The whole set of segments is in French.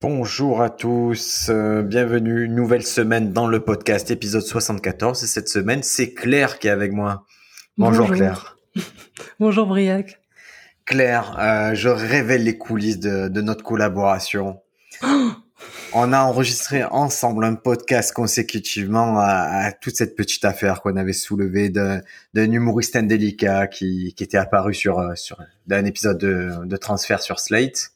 Bonjour à tous, euh, bienvenue, nouvelle semaine dans le podcast, épisode 74. Et cette semaine, c'est Claire qui est avec moi. Bonjour, Claire. Bonjour Briac. Claire, euh, je révèle les coulisses de, de notre collaboration. On a enregistré ensemble un podcast consécutivement à, à toute cette petite affaire qu'on avait soulevée d'un humoriste indélicat qui, qui était apparu sur, euh, sur d'un épisode de, de transfert sur Slate.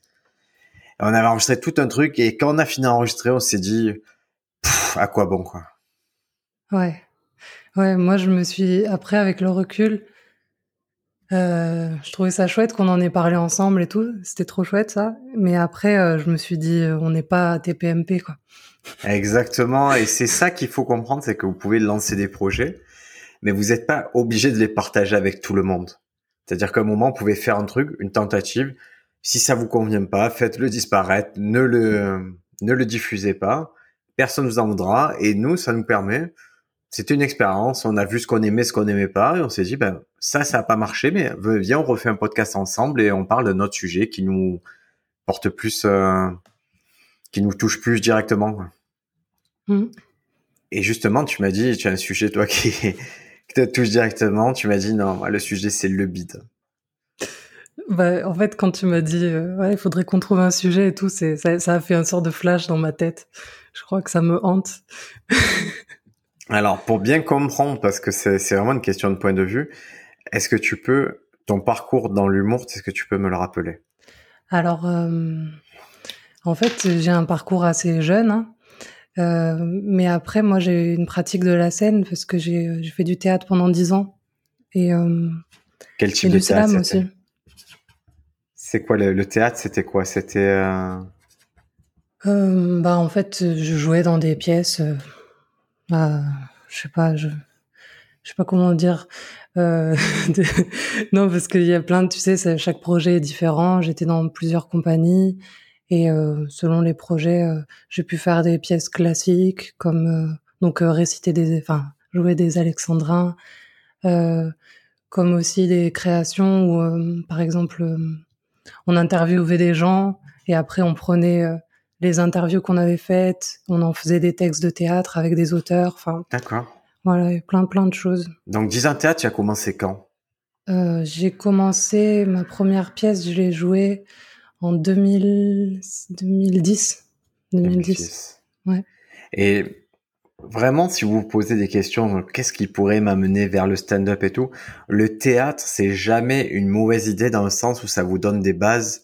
On avait enregistré tout un truc et quand on a fini d'enregistrer, on s'est dit pff, à quoi bon quoi? Ouais. Ouais, moi je me suis après avec le recul euh, je trouvais ça chouette qu'on en ait parlé ensemble et tout. C'était trop chouette ça. Mais après, euh, je me suis dit, euh, on n'est pas TPMP quoi. Exactement. Et c'est ça qu'il faut comprendre, c'est que vous pouvez lancer des projets, mais vous n'êtes pas obligé de les partager avec tout le monde. C'est-à-dire qu'à un moment, vous pouvez faire un truc, une tentative. Si ça vous convient pas, faites-le disparaître, ne le, ne le diffusez pas. Personne vous en voudra. Et nous, ça nous permet c'était une expérience. On a vu ce qu'on aimait, ce qu'on n'aimait pas, et on s'est dit, ben ça, ça n'a pas marché, mais viens, on refait un podcast ensemble et on parle de notre sujet qui nous porte plus, euh, qui nous touche plus directement. Mmh. Et justement, tu m'as dit, tu as un sujet toi qui, qui te touche directement. Tu m'as dit non, le sujet c'est le bide. Bah, en fait, quand tu m'as dit, euh, ouais, il faudrait qu'on trouve un sujet et tout, c'est, ça, ça, a fait un sort de flash dans ma tête. Je crois que ça me hante. Alors, pour bien comprendre, parce que c'est vraiment une question de point de vue, est-ce que tu peux, ton parcours dans l'humour, est-ce que tu peux me le rappeler? Alors, euh, en fait, j'ai un parcours assez jeune, hein. euh, mais après, moi, j'ai une pratique de la scène parce que j'ai fait du théâtre pendant dix ans. Et, euh, Quel type de théâtre aussi. C'est quoi le, théâtre C'était quoi? C'était. bah, en fait, je jouais dans des pièces bah, je sais pas, je, sais pas comment dire. Euh, non, parce qu'il y a plein de, tu sais, chaque projet est différent. J'étais dans plusieurs compagnies et euh, selon les projets, euh, j'ai pu faire des pièces classiques comme euh, donc euh, réciter des, enfin jouer des alexandrins, comme aussi des créations où, par exemple, on interviewait des gens et après on prenait les interviews qu'on avait faites, on en faisait des textes de théâtre avec des auteurs. Enfin, D'accord. Voilà, plein plein de choses. Donc 10 ans théâtre, tu as commencé quand? Euh, J'ai commencé ma première pièce, je l'ai jouée en 2000, 2010. 2010. Ouais. Et vraiment, si vous vous posez des questions, qu'est-ce qui pourrait m'amener vers le stand-up et tout, le théâtre, c'est jamais une mauvaise idée dans le sens où ça vous donne des bases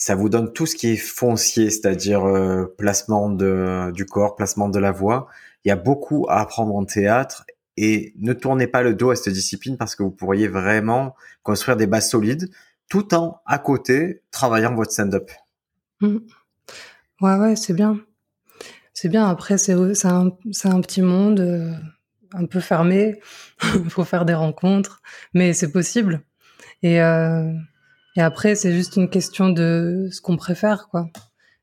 ça vous donne tout ce qui est foncier, c'est-à-dire euh, placement de, du corps, placement de la voix. Il y a beaucoup à apprendre en théâtre et ne tournez pas le dos à cette discipline parce que vous pourriez vraiment construire des bases solides tout en à côté travaillant votre stand-up. Mmh. Ouais, ouais, c'est bien. C'est bien. Après, c'est un, un petit monde euh, un peu fermé. Il faut faire des rencontres, mais c'est possible. Et euh, et après, c'est juste une question de ce qu'on préfère, quoi.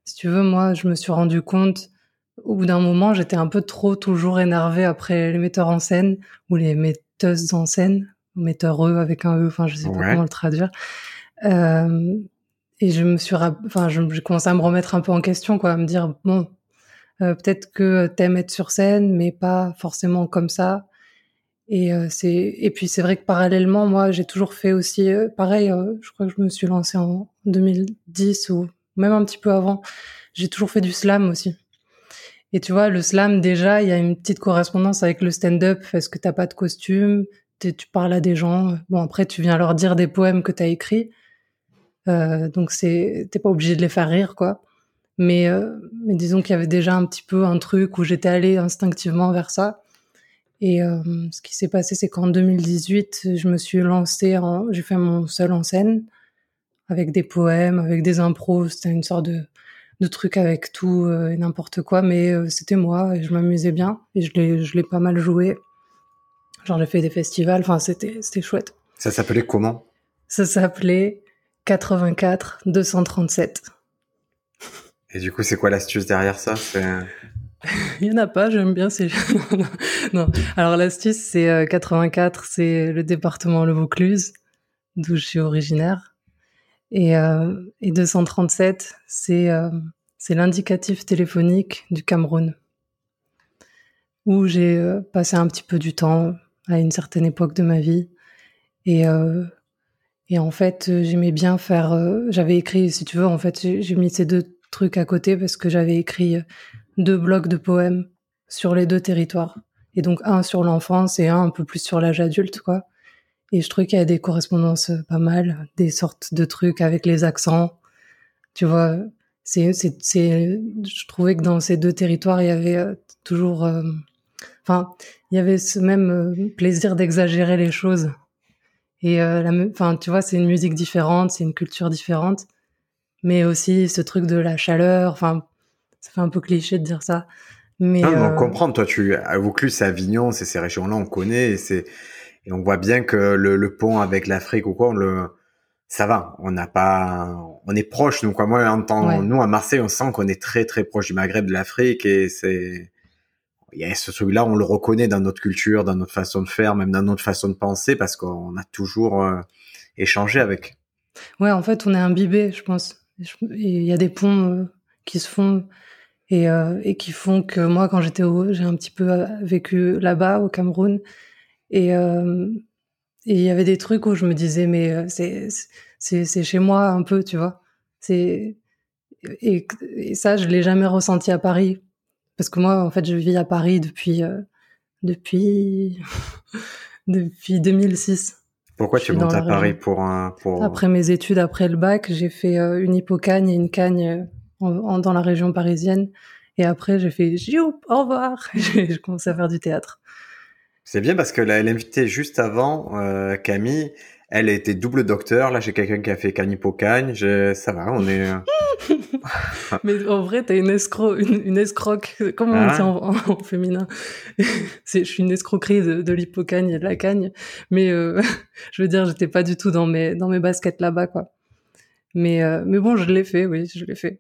Si tu veux, moi, je me suis rendu compte, au bout d'un moment, j'étais un peu trop toujours énervée après les metteurs en scène ou les metteuses en scène, metteurs eux avec un e, enfin, je sais pas comment le traduire. Euh, et je me suis, enfin, j'ai commencé à me remettre un peu en question, quoi, à me dire bon, euh, peut-être que t'aimes être sur scène, mais pas forcément comme ça. Et euh, c'est et puis c'est vrai que parallèlement, moi, j'ai toujours fait aussi euh, pareil. Euh, je crois que je me suis lancée en 2010 ou même un petit peu avant. J'ai toujours fait du slam aussi. Et tu vois, le slam déjà, il y a une petite correspondance avec le stand-up parce que t'as pas de costume, tu parles à des gens. Bon après, tu viens leur dire des poèmes que t'as écrits. donc c'est t'es pas obligé de les faire rire quoi. Mais mais disons qu'il y avait déjà un petit peu un truc où j'étais allée instinctivement vers ça. Et euh, ce qui s'est passé, c'est qu'en 2018, je me suis lancée, en, j'ai fait mon seul en scène avec des poèmes, avec des impros. C'était une sorte de, de trucs avec tout et n'importe quoi, mais c'était moi et je m'amusais bien et je l'ai, je l'ai pas mal joué. Genre j'ai fait des festivals, enfin c'était, c'était chouette. Ça s'appelait comment? Ça s'appelait 84 237. Et du coup, c'est quoi l'astuce derrière ça? Il y en a pas, j'aime bien ces. Alors l'astuce, c'est 84, euh, c'est le département Le Vaucluse, d'où je suis originaire, et, euh, et 237, c'est euh, c'est l'indicatif téléphonique du Cameroun, où j'ai euh, passé un petit peu du temps à une certaine époque de ma vie, et et en fait, j'aimais bien faire. J'avais écrit, si tu veux, en fait, j'ai mis ces deux trucs à côté parce que j'avais écrit deux blocs de poèmes sur les deux territoires. Et donc un sur l'enfance et un un peu plus sur l'âge adulte, quoi. Et je trouvais qu'il y a des correspondances pas mal, des sortes de trucs avec les accents. Tu vois, c'est, c'est, c'est, je trouvais que dans ces deux territoires, il y avait euh, toujours, euh, enfin, il y avait ce même euh, plaisir d'exagérer les choses. Et la, enfin, tu vois, c'est une musique différente, c'est une culture différente, mais aussi ce truc de la chaleur. Enfin, ça fait un peu cliché de dire ça. Mais non, on euh, comprend. Toi, tu à Vaucluse, c'est Avignon, c'est ces régions-là, on connaît et c'est et on voit bien que le, le pont avec l'Afrique ou quoi, on le ça va. On n'a pas, on est proche. Donc moi, en tant, nous à Marseille, on sent qu'on est très très proche du Maghreb, de l'Afrique et c'est il y a ce truc-là, on le reconnaît dans notre culture, dans notre façon de faire, même dans notre façon de penser, parce qu'on a toujours euh, échangé avec. Ouais, en fait, on est imbibé, je pense. Il y a des ponts euh, qui se font et, euh, et qui font que moi, quand j'étais au, j'ai un petit peu euh, vécu là-bas au Cameroun et il y avait des trucs où je me disais mais c'est c'est chez moi un peu, tu vois. C'est et, ça, je l'ai jamais ressenti à Paris parce que moi, en fait, je vis à Paris depuis depuis depuis 2006. Pourquoi tu montes à Paris pour un pour après mes études après le bac, j'ai fait une hypocagne et une cagne dans la région parisienne. Et après, j'ai fait Joup, au revoir. j'ai commencé à faire du théâtre. C'est bien parce que l'invité juste avant, euh, Camille, elle était double docteur. Là, j'ai quelqu'un qui a fait canipocagne. Ça va, on est. Euh, Mais en vrai, t'as une escroc, une, escroque. Comment on dit en, en, féminin Je suis une escroquerie de, de l'hypocagne et de la cagne. Mais euh, je veux dire, j'étais pas du tout dans mes dans mes baskets là-bas, quoi. Mais, euh, mais bon, je l'ai fait, oui, je l'ai fait.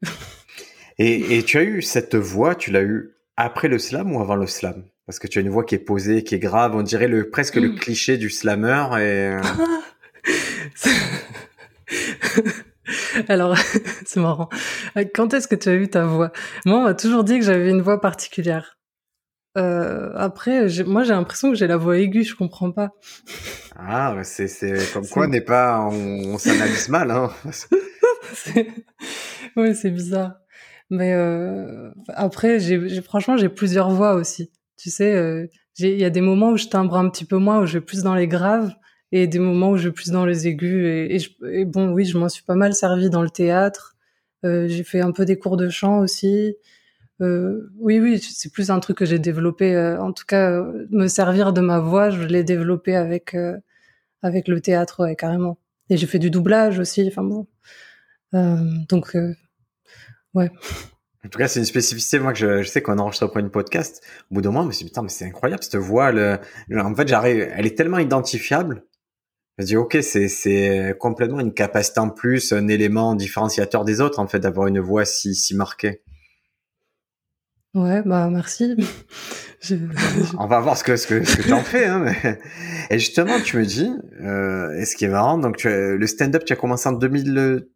et, et tu as eu cette voix, tu l'as eu après le slam ou avant le slam? Parce que tu as une voix qui est posée, qui est grave, on dirait le, presque le hmm. cliché du slammer. Et... Euh, Alors, c'est marrant. Quand est-ce que tu as eu ta voix? Moi, on m'a toujours dit que j'avais une voix particulière. Euh, après, moi, j'ai l'impression que j'ai la voix aiguë, je comprends pas. Ah, c'est, c'est comme quoi n'est pas, on, s'analyse mal, hein. oui, c'est bizarre. Mais euh, après, j'ai, franchement, j'ai plusieurs voix aussi. Tu sais, euh, il y a des moments où je timbre un petit peu moins, où je vais plus dans les graves, et des moments où je vais plus dans les aigus. Et, bon, oui, je m'en suis pas mal servi dans le théâtre. Euh, j'ai fait un peu des cours de chant aussi. Euh, oui, oui, c'est plus un truc que j'ai développé. Euh, en tout cas, me servir de ma voix, je l'ai développé avec avec le théâtre, ouais, carrément. Et j'ai fait du doublage aussi. Enfin bon, donc ouais. En tout cas, c'est une spécificité. Moi, que je, je sais qu'on enregistre pour une podcast. Au bout d'un moment, je me suis dit, putain, mais c'est incroyable cette voix. Le, en fait, j'arrive, elle est tellement identifiable. Je me dis, ok, c'est, c'est complètement une capacité en plus, un élément différenciateur des autres, en fait, d'avoir une voix si, si marquée. Ouais, bah merci. On va voir ce que ce que, ce que tu en fais. Hein, mais... Et justement, tu me dis, euh, et ce qui est marrant, donc tu, le stand-up, tu as commencé en 2000,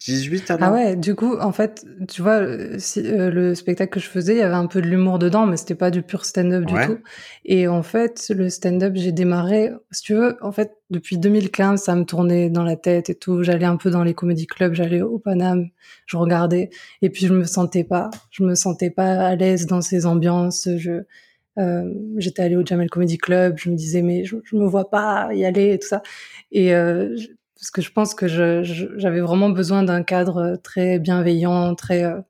18 alors Ah ouais, du coup, en fait, tu vois, euh, euh, le spectacle que je faisais, il y avait un peu de l'humour dedans, mais c'était pas du pur stand-up du tout. Et en fait, le stand-up, j'ai démarré, si tu veux, en fait, depuis 2015, ça me tournait dans la tête et tout. J'allais un peu dans les comédie clubs, j'allais au Paname, je regardais, et puis je me sentais pas, je me sentais pas à l'aise dans ces ambiances. Je, euh, j'étais allée au Jamel Comedy Club, je me disais mais je, je me vois pas y aller et tout ça. Et euh, parce que je pense que j'avais vraiment besoin d'un cadre très bienveillant, très euh,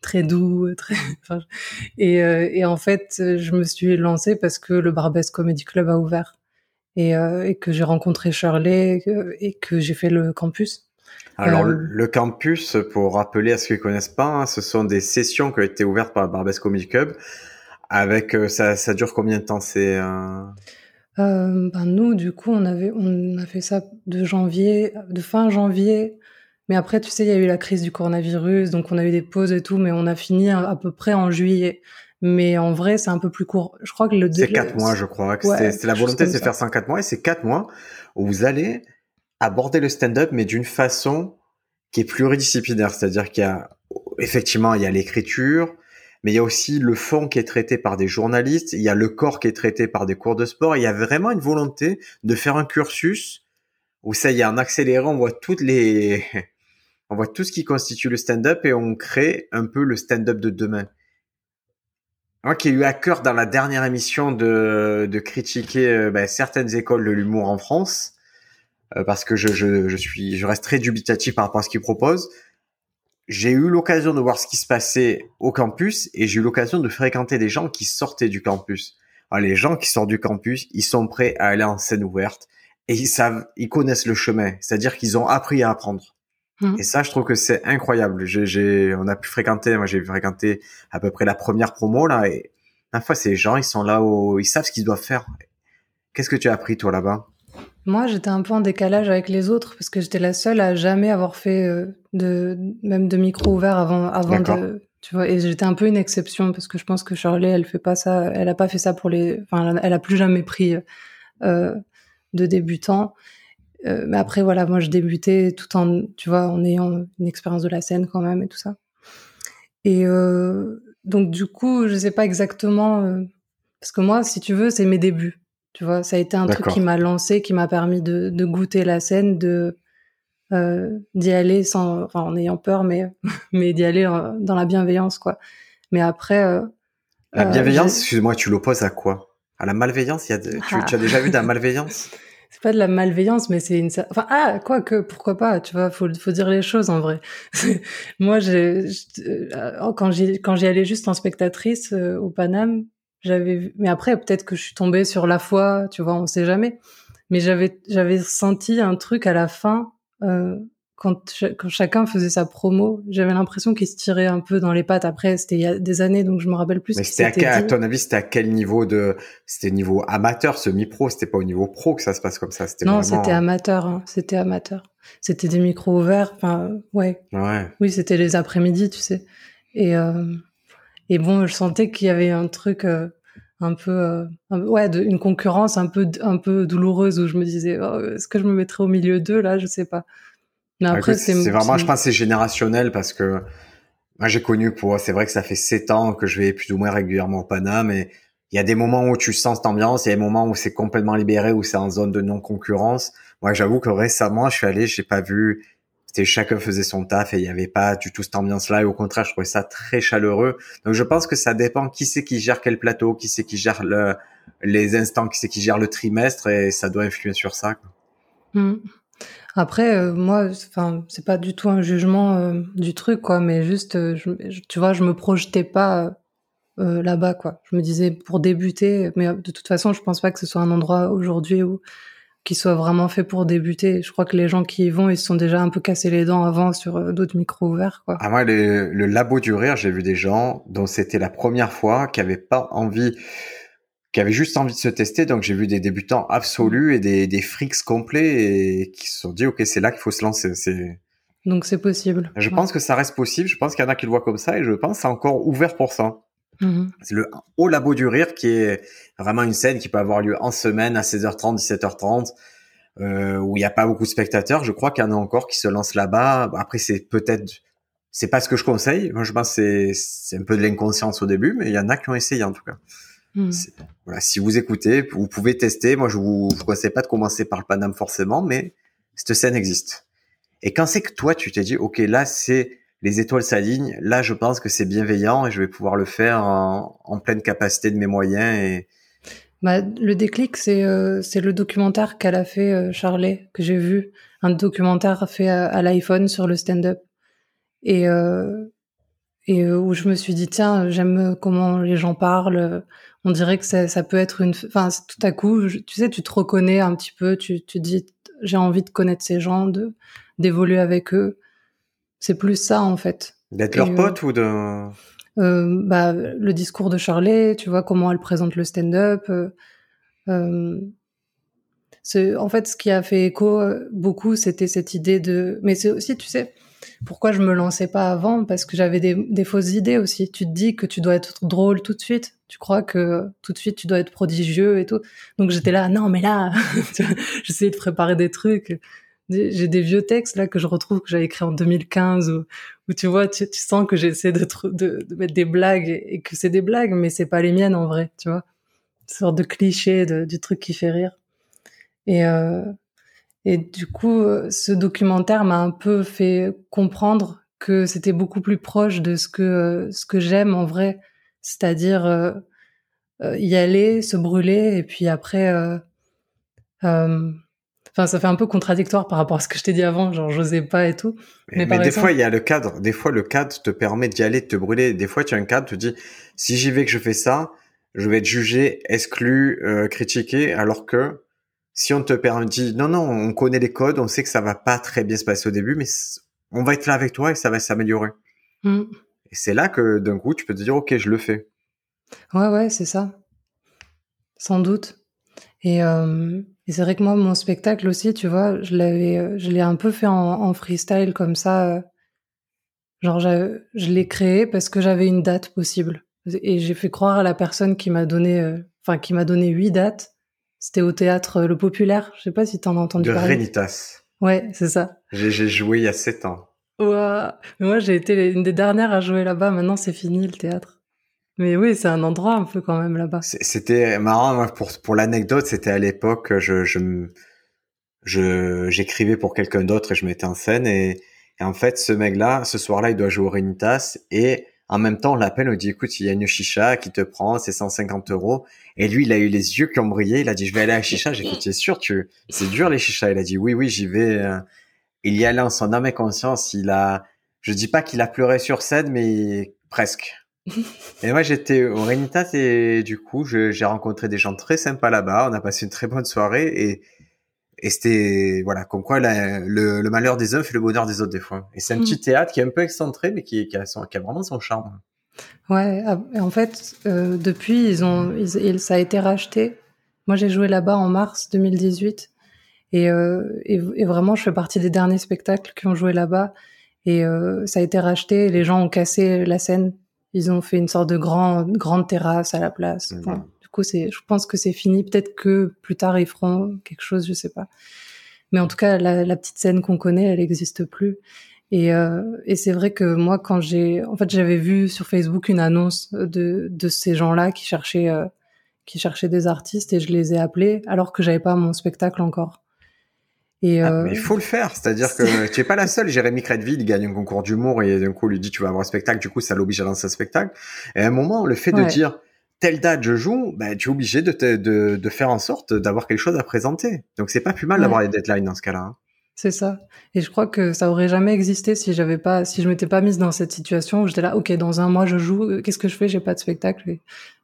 très doux, très et, euh, et en fait je me suis lancée parce que le Barbès Comedy Club a ouvert et, euh, et que j'ai rencontré Shirley et que, j'ai fait le campus. Alors, le campus, pour rappeler à ceux qui connaissent pas, hein, ce sont des sessions qui ont été ouvertes par Barbès Comedy Club. Avec, ça, ça dure combien de temps? C'est ben nous, du coup, on avait, on a fait ça de janvier, de fin janvier mais après, tu sais, il y a eu la crise du coronavirus, donc on a eu des pauses et tout, mais on a fini à, peu près en juillet. Mais en vrai, c'est un peu plus court. Je crois que le c'est quatre mois, je crois. c'est la volonté, c'est faire ça en quatre mois, et c'est quatre mois où vous allez aborder le stand-up, mais d'une façon qui est pluridisciplinaire, c'est-à-dire qu'il y a effectivement il y a l'écriture, mais il y a aussi le fond qui est traité par des journalistes, il y a le corps qui est traité par des cours de sport. Il y a vraiment une volonté de faire un cursus où ça y est, en accéléré, on voit toutes les on voit tout ce qui constitue le stand-up et on crée un peu le stand-up de demain. Moi qui ai eu à cœur dans la dernière émission de, de critiquer euh, ben, certaines écoles de l'humour en France, euh, parce que je, je, je, suis, je reste très dubitatif par rapport à ce qu'ils proposent. J'ai eu l'occasion de voir ce qui se passait au campus et j'ai eu l'occasion de fréquenter des gens qui sortaient du campus. Alors, les gens qui sortent du campus, ils sont prêts à aller en scène ouverte et ils savent, ils connaissent le chemin, c'est-à-dire qu'ils ont appris à apprendre. Mmh. Et ça, je trouve que c'est incroyable. J'ai, on a pu fréquenter, moi j'ai fréquenté à peu près la première promo là, et la fois ces gens, ils sont là, où, ils savent ce qu'ils doivent faire. Qu'est-ce que tu as appris toi là-bas? Moi, j'étais un peu en décalage avec les autres parce que j'étais la seule à jamais avoir fait euh, de même de micro ouvert avant, avant de, tu vois. Et j'étais un peu une exception parce que je pense que Charlie, elle fait pas ça, elle a pas fait ça pour les, enfin, elle a plus jamais pris euh, de débutants. Euh, mais après, voilà, moi, je débutais tout en, tu vois, en ayant une expérience de la scène quand même et tout ça. Et euh, donc, du coup, je sais pas exactement, euh, parce que moi, si tu veux, c'est mes débuts. Tu vois, ça a été un truc qui m'a lancé, qui m'a permis de, de, goûter la scène, de euh, d'y aller sans, enfin, en ayant peur, mais mais d'y aller dans la bienveillance, quoi. Mais après. la bienveillance, excuse-moi, tu l'opposes à quoi? À la malveillance? Il y a tu, tu as déjà vu de la malveillance? C'est pas de la malveillance, mais c'est une, enfin, ah, quoi que, pourquoi pas, tu vois, faut, faut dire les choses en vrai. Moi, j'ai, euh, quand j'y, quand j'y allais juste en spectatrice euh, au Paname, j'avais vu, mais après, peut-être que je suis tombée sur la foi, tu vois, on sait jamais. Mais j'avais, j'avais senti un truc à la fin, euh, quand, quand chacun faisait sa promo, j'avais l'impression qu'il se tirait un peu dans les pattes. Après, c'était il y a des années, donc je me rappelle plus. Mais c'était à, à, ton avis, c'était à quel niveau de, c'était niveau amateur, semi-pro, c'était pas au niveau pro que ça se passe comme ça. C'était non, c'était amateur, hein. c'était amateur. C'était des micros ouverts, enfin, ouais. Ouais. Oui, c'était les après-midi, tu sais. Et, euh, et bon, je sentais qu'il y avait un truc, euh, un peu, euh, ouais, de, une concurrence un peu, un peu douloureuse où je me disais, oh, est-ce que je me mettrais au milieu d'eux là, je sais pas. Bah, après, c'est vraiment, je pense, c'est générationnel parce que moi, j'ai connu pour, c'est vrai que ça fait sept ans que je vais plus ou moins régulièrement au Panama, mais il y a des moments où tu sens cette ambiance, il y a des moments où c'est complètement libéré, où c'est en zone de non-concurrence. Moi, j'avoue que récemment, je suis allé, j'ai pas vu, c'était chacun faisait son taf et il y avait pas du tout cette ambiance-là. Et au contraire, je trouvais ça très chaleureux. Donc, je pense que ça dépend qui c'est qui gère quel plateau, qui c'est qui gère le, les instants, qui c'est qui gère le trimestre et ça doit influer sur ça. Mmh. Après, euh, moi, enfin, c'est pas du tout un jugement euh, du truc, quoi, mais juste, euh, tu vois, je me projetais pas là-bas, quoi. Je me disais pour débuter, mais de toute façon, je pense pas que ce soit un endroit aujourd'hui où qui soit vraiment fait pour débuter. Je crois que les gens qui y vont, ils se sont déjà un peu cassés les dents avant sur d'autres micros ouverts, quoi. Ah moi, le, le labo du rire, j'ai vu des gens dont c'était la première fois qui avaient pas envie qui avaient juste envie de se tester. Donc j'ai vu des débutants absolus et des, des freaks complets et qui se sont dit ok c'est là qu'il faut se lancer. C'est donc c'est possible. Je pense que ça reste possible. Je pense qu'il y en a qui le voient comme ça et je pense que c'est encore ouvert pour ça. Mm-hmm. C'est le Haut Labo du Rire qui est vraiment une scène qui peut avoir lieu en semaine à 16h30, 17h30, euh, où il n'y a pas beaucoup de spectateurs. Je crois qu'il y en a encore qui se lancent là-bas. Après, c'est peut-être, c'est pas ce que je conseille. Moi, je pense que c'est un peu de l'inconscience au début, mais il y en a qui ont essayé en tout cas. Hmm. Voilà, si vous écoutez, vous pouvez tester. Moi, je vous, vous conseille pas de commencer par le Paname forcément, mais cette scène existe. Et quand c'est que toi, tu t'es dit, ok, là, c'est les étoiles s'alignent. Là, je pense que c'est bienveillant et je vais pouvoir le faire en, pleine capacité de mes moyens. Bah, le déclic, c'est euh, c'est le documentaire qu'elle a fait euh, que j'ai vu, un documentaire fait à, l'iPhone sur le stand-up. Et euh, et euh, où je me suis dit tiens j'aime comment les gens parlent on dirait que ça, ça peut être une enfin tout à coup tu sais tu te reconnais un petit peu tu tu dis j'ai envie de connaître ces gens d'évoluer avec eux. C'est plus ça en fait. D'être leur pote ou de euh, bah, le discours de Charlie, tu vois comment elle présente le stand-up. Euh, en fait, ce qui a fait écho euh, beaucoup, c'était cette idée de. Mais c'est aussi, tu sais, pourquoi je me lançais pas avant Parce que j'avais des, des, fausses idées aussi. Tu te dis que tu dois être drôle tout de suite. Tu crois que tout de suite tu dois être prodigieux et tout. Donc j'étais là, non mais là, j'essayais de préparer des trucs. J'ai des vieux textes là que je retrouve que j'avais écrit en 2015 où, tu vois, tu, sens que j'essaie de, mettre des blagues et, que c'est des blagues, mais c'est pas les miennes en vrai, tu vois. Une sorte de cliché de, du truc qui fait rire. Et, euh, et du coup, ce documentaire m'a un peu fait comprendre que c'était beaucoup plus proche de ce que ce que j'aime en vrai, c'est-à-dire euh, euh, y aller, se brûler, et puis après, euh, euh, enfin, ça fait un peu contradictoire par rapport à ce que je t'ai dit avant, genre j'osais pas et tout. Mais, mais, des fois, il y a le cadre. Des fois, le cadre te permet d'y aller, de te brûler. Des fois, tu as un cadre, tu te dis, si j'y vais, que je fais ça, je vais être jugé, exclu, euh, critiqué, alors que si on te permet, non, non, on connaît les codes, on sait que ça va pas très bien se passer au début, mais on va être là avec toi et ça va s'améliorer. Mm. Et c'est là que d'un coup, tu peux te dire, ok, je le fais. Ouais, ouais, c'est ça. Sans doute. Et, euh, et c'est vrai que moi, mon spectacle aussi, tu vois, je l'avais, je l'ai un peu fait en, en freestyle comme ça. Euh, genre, je l'ai créé parce que j'avais une date possible. Et j'ai fait croire à la personne qui m'a donné, euh, enfin, qui m'a donné huit dates c'était au théâtre euh, Le Populaire. Je sais pas si t'en as entendu de parler. De Renitas. Ouais, c'est ça. J'ai joué il y a sept ans. Ouais. Moi, j'ai été une des dernières à jouer là-bas. Maintenant, c'est fini le théâtre. Mais oui, c'est un endroit un peu quand même là-bas. C'était marrant pour pour l'anecdote. C'était à l'époque, je je je j'écrivais pour quelqu'un d'autre et je mettais en scène et, et en fait, ce mec-là, ce soir-là, il doit jouer au Renitas et en même temps, on l'appelle, on dit, écoute, il y a une chicha qui te prend, c'est 150 euros. Et lui, il a eu les yeux qui ont brillé. Il a dit, je vais aller à la chicha. J'ai es sûr, tu, c'est dur les chichas. Il a dit, oui, oui, j'y vais. Euh. Il y allait en son âme et conscience. Il a, je dis pas qu'il a pleuré sur scène, mais presque. Et moi, j'étais au Renitas et du coup, j'ai rencontré des gens très sympas là-bas. On a passé une très bonne soirée et et c'était voilà comme quoi le, le, malheur des uns fait le bonheur des autres des fois. Et c'est un mm. petit théâtre qui est un peu excentré mais qui, qui, a, son, qui a vraiment son charme. Ouais ah, en fait euh, depuis ils ont ils, ça a été racheté. Moi j'ai joué là-bas en mars 2018 et, euh, et, et, vraiment je fais partie des derniers spectacles qui ont joué là-bas. Et euh, ça a été racheté les gens ont cassé la scène ils ont fait une sorte de grand, grande terrasse à la place coup, c'est, je pense que c'est fini. Peut-être que plus tard ils feront quelque chose, je sais pas. Mais en tout cas, la, petite scène qu'on connaît, elle n'existe plus. Et, euh, et c'est vrai que moi, quand j'ai, en fait, j'avais vu sur Facebook une annonce de, de ces gens-là qui cherchaient, euh, qui cherchaient des artistes et je les ai appelés alors que j'avais pas mon spectacle encore. Et ah, euh, mais il faut le faire, c'est-à-dire que tu es pas la seule. Jérémy Crédville, il gagne un concours d'humour et d'un coup, il lui dit tu vas avoir un spectacle. Du coup, ça l'oblige à lancer un spectacle. Et à un moment, le fait de dire telle date je joue, bah, tu es obligé de, de, de faire en sorte d'avoir quelque chose à présenter. Donc c'est pas plus mal d'avoir les deadlines dans ce cas-là. Hein. C'est ça. Et je crois que ça aurait jamais existé si j'avais pas, si je m'étais pas mise dans cette situation où j'étais là, ok, dans un mois je joue, euh, qu'est-ce que je fais? J'ai pas de spectacle.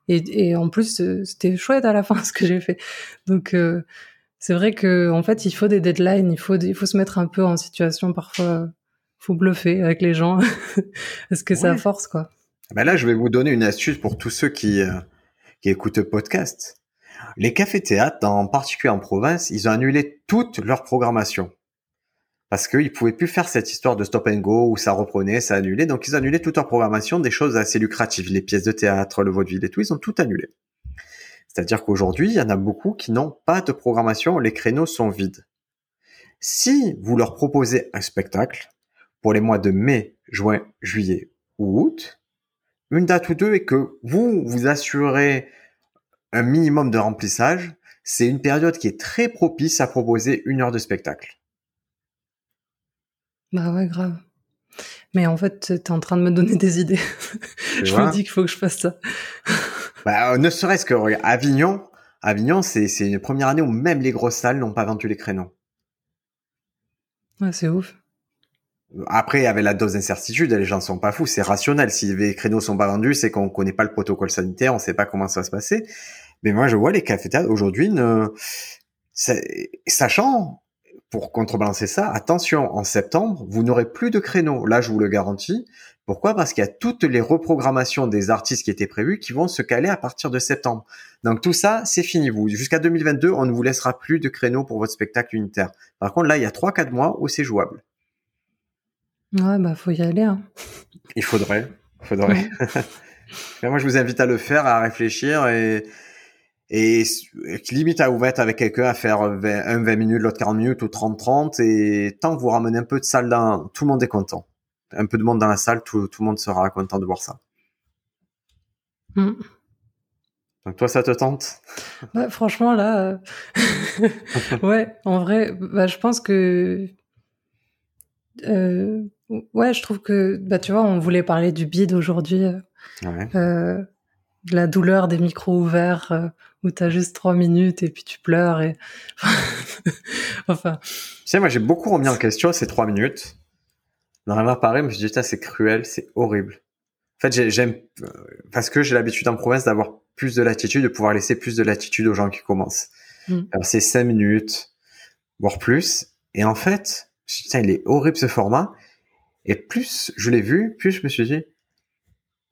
Et, et, en plus, euh, c'était chouette à la fin ce que j'ai fait. Donc euh, c'est vrai que en fait, il faut des deadlines, il faut, il faut se mettre un peu en situation parfois, faut bluffer avec les gens parce que ça force quoi. Ben là, je vais vous donner une astuce pour tous ceux qui, euh, qui écoutent le podcast. Les cafés-théâtres, en particulier en province, ils ont annulé toute leur programmation. Parce qu'ils pouvaient plus faire cette histoire de stop and go où ça reprenait, ça annulait. Donc ils ont annulé toute leur programmation, des choses assez lucratives, les pièces de théâtre, le vaudeville et tout, ils ont tout annulé. C'est-à-dire qu'aujourd'hui, il y en a beaucoup qui n'ont pas de programmation, les créneaux sont vides. Si vous leur proposez un spectacle pour les mois de mai, juin, juillet ou août, une date ou deux et que vous vous assurez un minimum de remplissage, c'est une période qui est très propice à proposer une heure de spectacle. Bah ouais, grave. Mais en fait, tu es en train de me donner des idées. je me dis qu'il faut que je fasse ça. Bah, ne serait-ce que Avignon, Avignon, c'est une première année où même les grosses salles n'ont pas vendu les créneaux. Ouais, c'est ouf. Après, avec la dose d'incertitude, les gens sont pas fous, c'est rationnel. Si les créneaux sont pas vendus, c'est qu'on connaît pas le protocole sanitaire, on sait pas comment ça va se passer. Mais moi, je vois les cafés aujourd'hui, ne... sachant pour contrebalancer ça, attention, en septembre, vous n'aurez plus de créneaux. Là, je vous le garantis. Pourquoi? Parce qu'il y a toutes les reprogrammations des artistes qui étaient prévues qui vont se caler à partir de septembre. Donc tout ça, c'est fini. Vous jusqu'à 2022, on ne vous laissera plus de créneaux pour votre spectacle unitaire. Par contre, là, il y a 3-4 mois où c'est jouable. Ouais, bah faut y aller. Hein. Il faudrait, faudrait. moi, je vous invite à le faire, à réfléchir et et limite à vous mettre avec quelqu'un à faire un 20 minutes, l'autre 40 minutes ou 30-30 et tant que vous ramenez un peu de salle dans, tout le monde est content un peu de monde dans la salle, tout, tout le monde sera content de voir ça. Hmm. Donc toi, ça te tente? Bah, Franchement, là, euh, ouais, en vrai, bah, je pense que, euh, ouais, je trouve que, bah, tu vois, on voulait parler du bide aujourd'hui, euh, de la douleur des micros ouverts où t'as juste trois minutes et puis tu pleures et, enfin. Tu sais, moi, j'ai beaucoup remis en question ces trois minutes dans la Paris, je me suis dit, c'est cruel, c'est horrible. En fait, j'aime, euh, parce que j'ai l'habitude en province d'avoir plus de latitude, de pouvoir laisser plus de latitude aux gens qui commencent. Mm. Alors, c'est cinq minutes, voire plus. Et en fait, putain, il est horrible ce format. Et plus je l'ai vu, plus je me suis dit,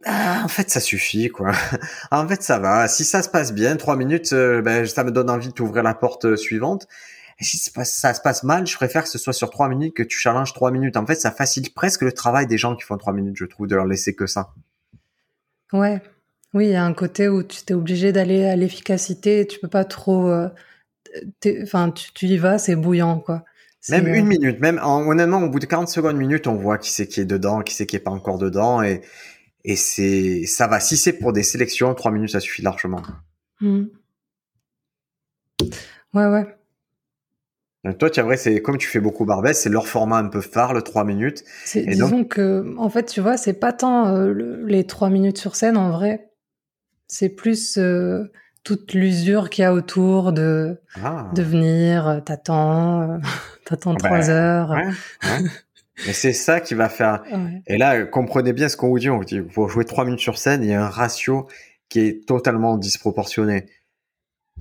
ah, en fait, ça suffit, quoi. en fait, ça va. Si ça se passe bien, trois minutes, euh, ben, ça me donne envie d'ouvrir la porte euh, suivante. Et si ça se passe mal, je préfère que ce soit sur trois minutes que tu challenges trois minutes. En fait, ça facilite presque le travail des gens qui font trois minutes, je trouve, de leur laisser que ça. Ouais. Oui, il y a un côté où tu t'es obligé d'aller à l'efficacité. Tu peux pas trop. Euh, enfin, tu, y vas, c'est bouillant, quoi. Même une minute, même honnêtement, au bout de 40 secondes, minutes, on voit qui c'est qui est dedans, qui c'est qui est pas encore dedans, et et c'est ça va. Si c'est pour des sélections, trois minutes, ça suffit largement. Mmh. Ouais, ouais. Toi, tu vrai, c'est comme tu fais beaucoup Barbès, c'est leur format un peu phare, le 3 minutes. Et disons que, en fait, tu vois, c'est pas tant euh, les 3 minutes sur scène, en vrai. C'est plus euh, toute l'usure qu'il y a autour de, ah. de venir, euh, t'attends, t'attends 3 ah ben, heures. Ouais, Et c'est ça qui va faire. Et là, comprenez bien ce qu'on vous dit. On vous dit, pour jouer 3 minutes sur scène, il y a un ratio qui est totalement disproportionné.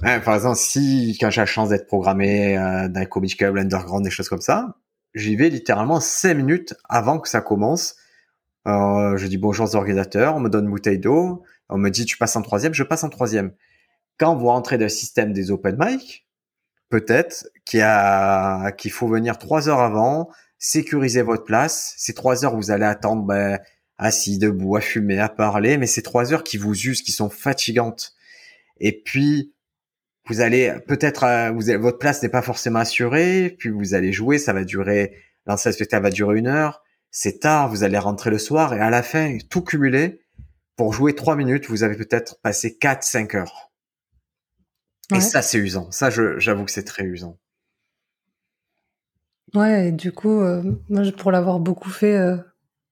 Ouais, par exemple, si quand j'ai la chance d'être programmé euh, dans les Comic Club, Underground, des choses comme ça, j'y vais littéralement cinq minutes avant que ça commence. Euh, je dis bonjour aux organisateurs, on me donne une bouteille d'eau, on me dit tu passes en troisième, je passe en troisième. Quand vous rentrez dans le système des open mic, peut-être qu'il a qu'il faut venir trois heures avant, sécuriser votre place. Ces trois heures, vous allez attendre ben, assis, debout, à fumer, à parler, mais ces trois heures qui vous usent, qui sont fatigantes. Et puis, vous allez peut-être euh, votre place n'est pas forcément assurée, puis vous allez jouer, ça va durer l'ancien spectacle va durer une heure, c'est tard, vous allez rentrer le soir et à la fin tout cumulé pour jouer trois minutes, vous avez peut-être passé quatre cinq heures. Et ça c'est usant, ça j'avoue que c'est très usant. Ouais, et du coup, euh, moi pour l'avoir beaucoup fait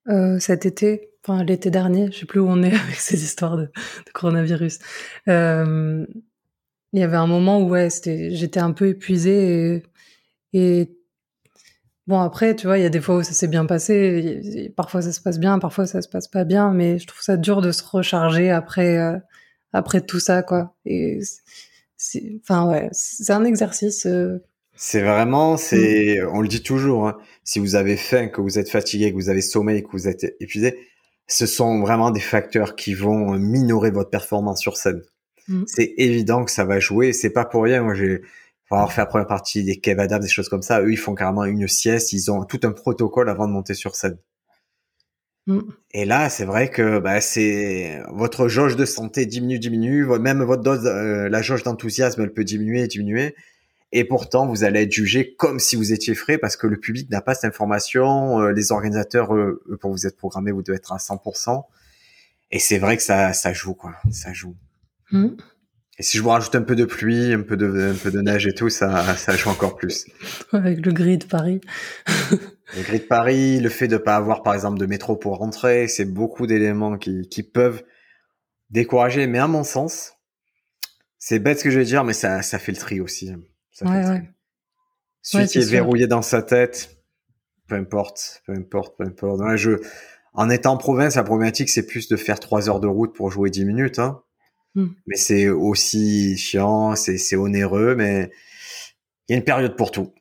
euh, cet été, enfin l'été dernier, je sais plus où on est avec ces histoires de, coronavirus. Euh, il y avait un moment où ouais, j'étais un peu épuisée et, bon après, tu vois, il y a des fois où ça s'est bien passé, parfois ça se passe bien, parfois ça se passe pas bien, mais je trouve ça dur de se recharger après euh, après tout ça quoi. Et enfin ouais, c'est un exercice. C'est vraiment, c'est, mm. on le dit toujours, hein, si vous avez faim, que vous êtes fatigué, que vous avez sommeil, que vous êtes épuisé, ce sont vraiment des facteurs qui vont minorer votre performance sur scène. Mm. C'est évident que ça va jouer. C'est pas pour rien. Moi, j'ai pour avoir fait la première partie des Kev Adams, des choses comme ça. Eux, ils font carrément une sieste. Ils ont tout un protocole avant de monter sur scène. Mm. Et là, c'est vrai que bah, c'est votre jauge de santé diminue, diminue. Même votre dose, euh, la jauge d'enthousiasme, elle peut diminuer, diminuer. Et pourtant, vous allez être jugé comme si vous étiez frais parce que le public n'a pas cette information. Euh, les organisateurs, eux, pour vous être programmé, vous devez être à 100%. Et c'est vrai que ça, ça joue, quoi. Ça joue. Hmm. Et si je vous rajoute un peu de pluie, un peu de, un peu de neige et tout, ça, ça joue encore plus. Avec le gris de Paris. le gris de Paris, le fait de pas avoir, par exemple, de métro pour rentrer, c'est beaucoup d'éléments qui, qui peuvent décourager. Mais à mon sens, c'est bête ce que je vais dire, mais ça, ça fait le tri aussi. Ça ouais, ouais. Celui qui est, verrouillé dans sa tête, peu importe, peu importe, peu importe. je, en étant en province, la problématique, c'est plus de faire trois heures de route pour jouer dix minutes, hein. Hmm. Mais c'est aussi chiant, c'est onéreux, mais il y a une période pour tout.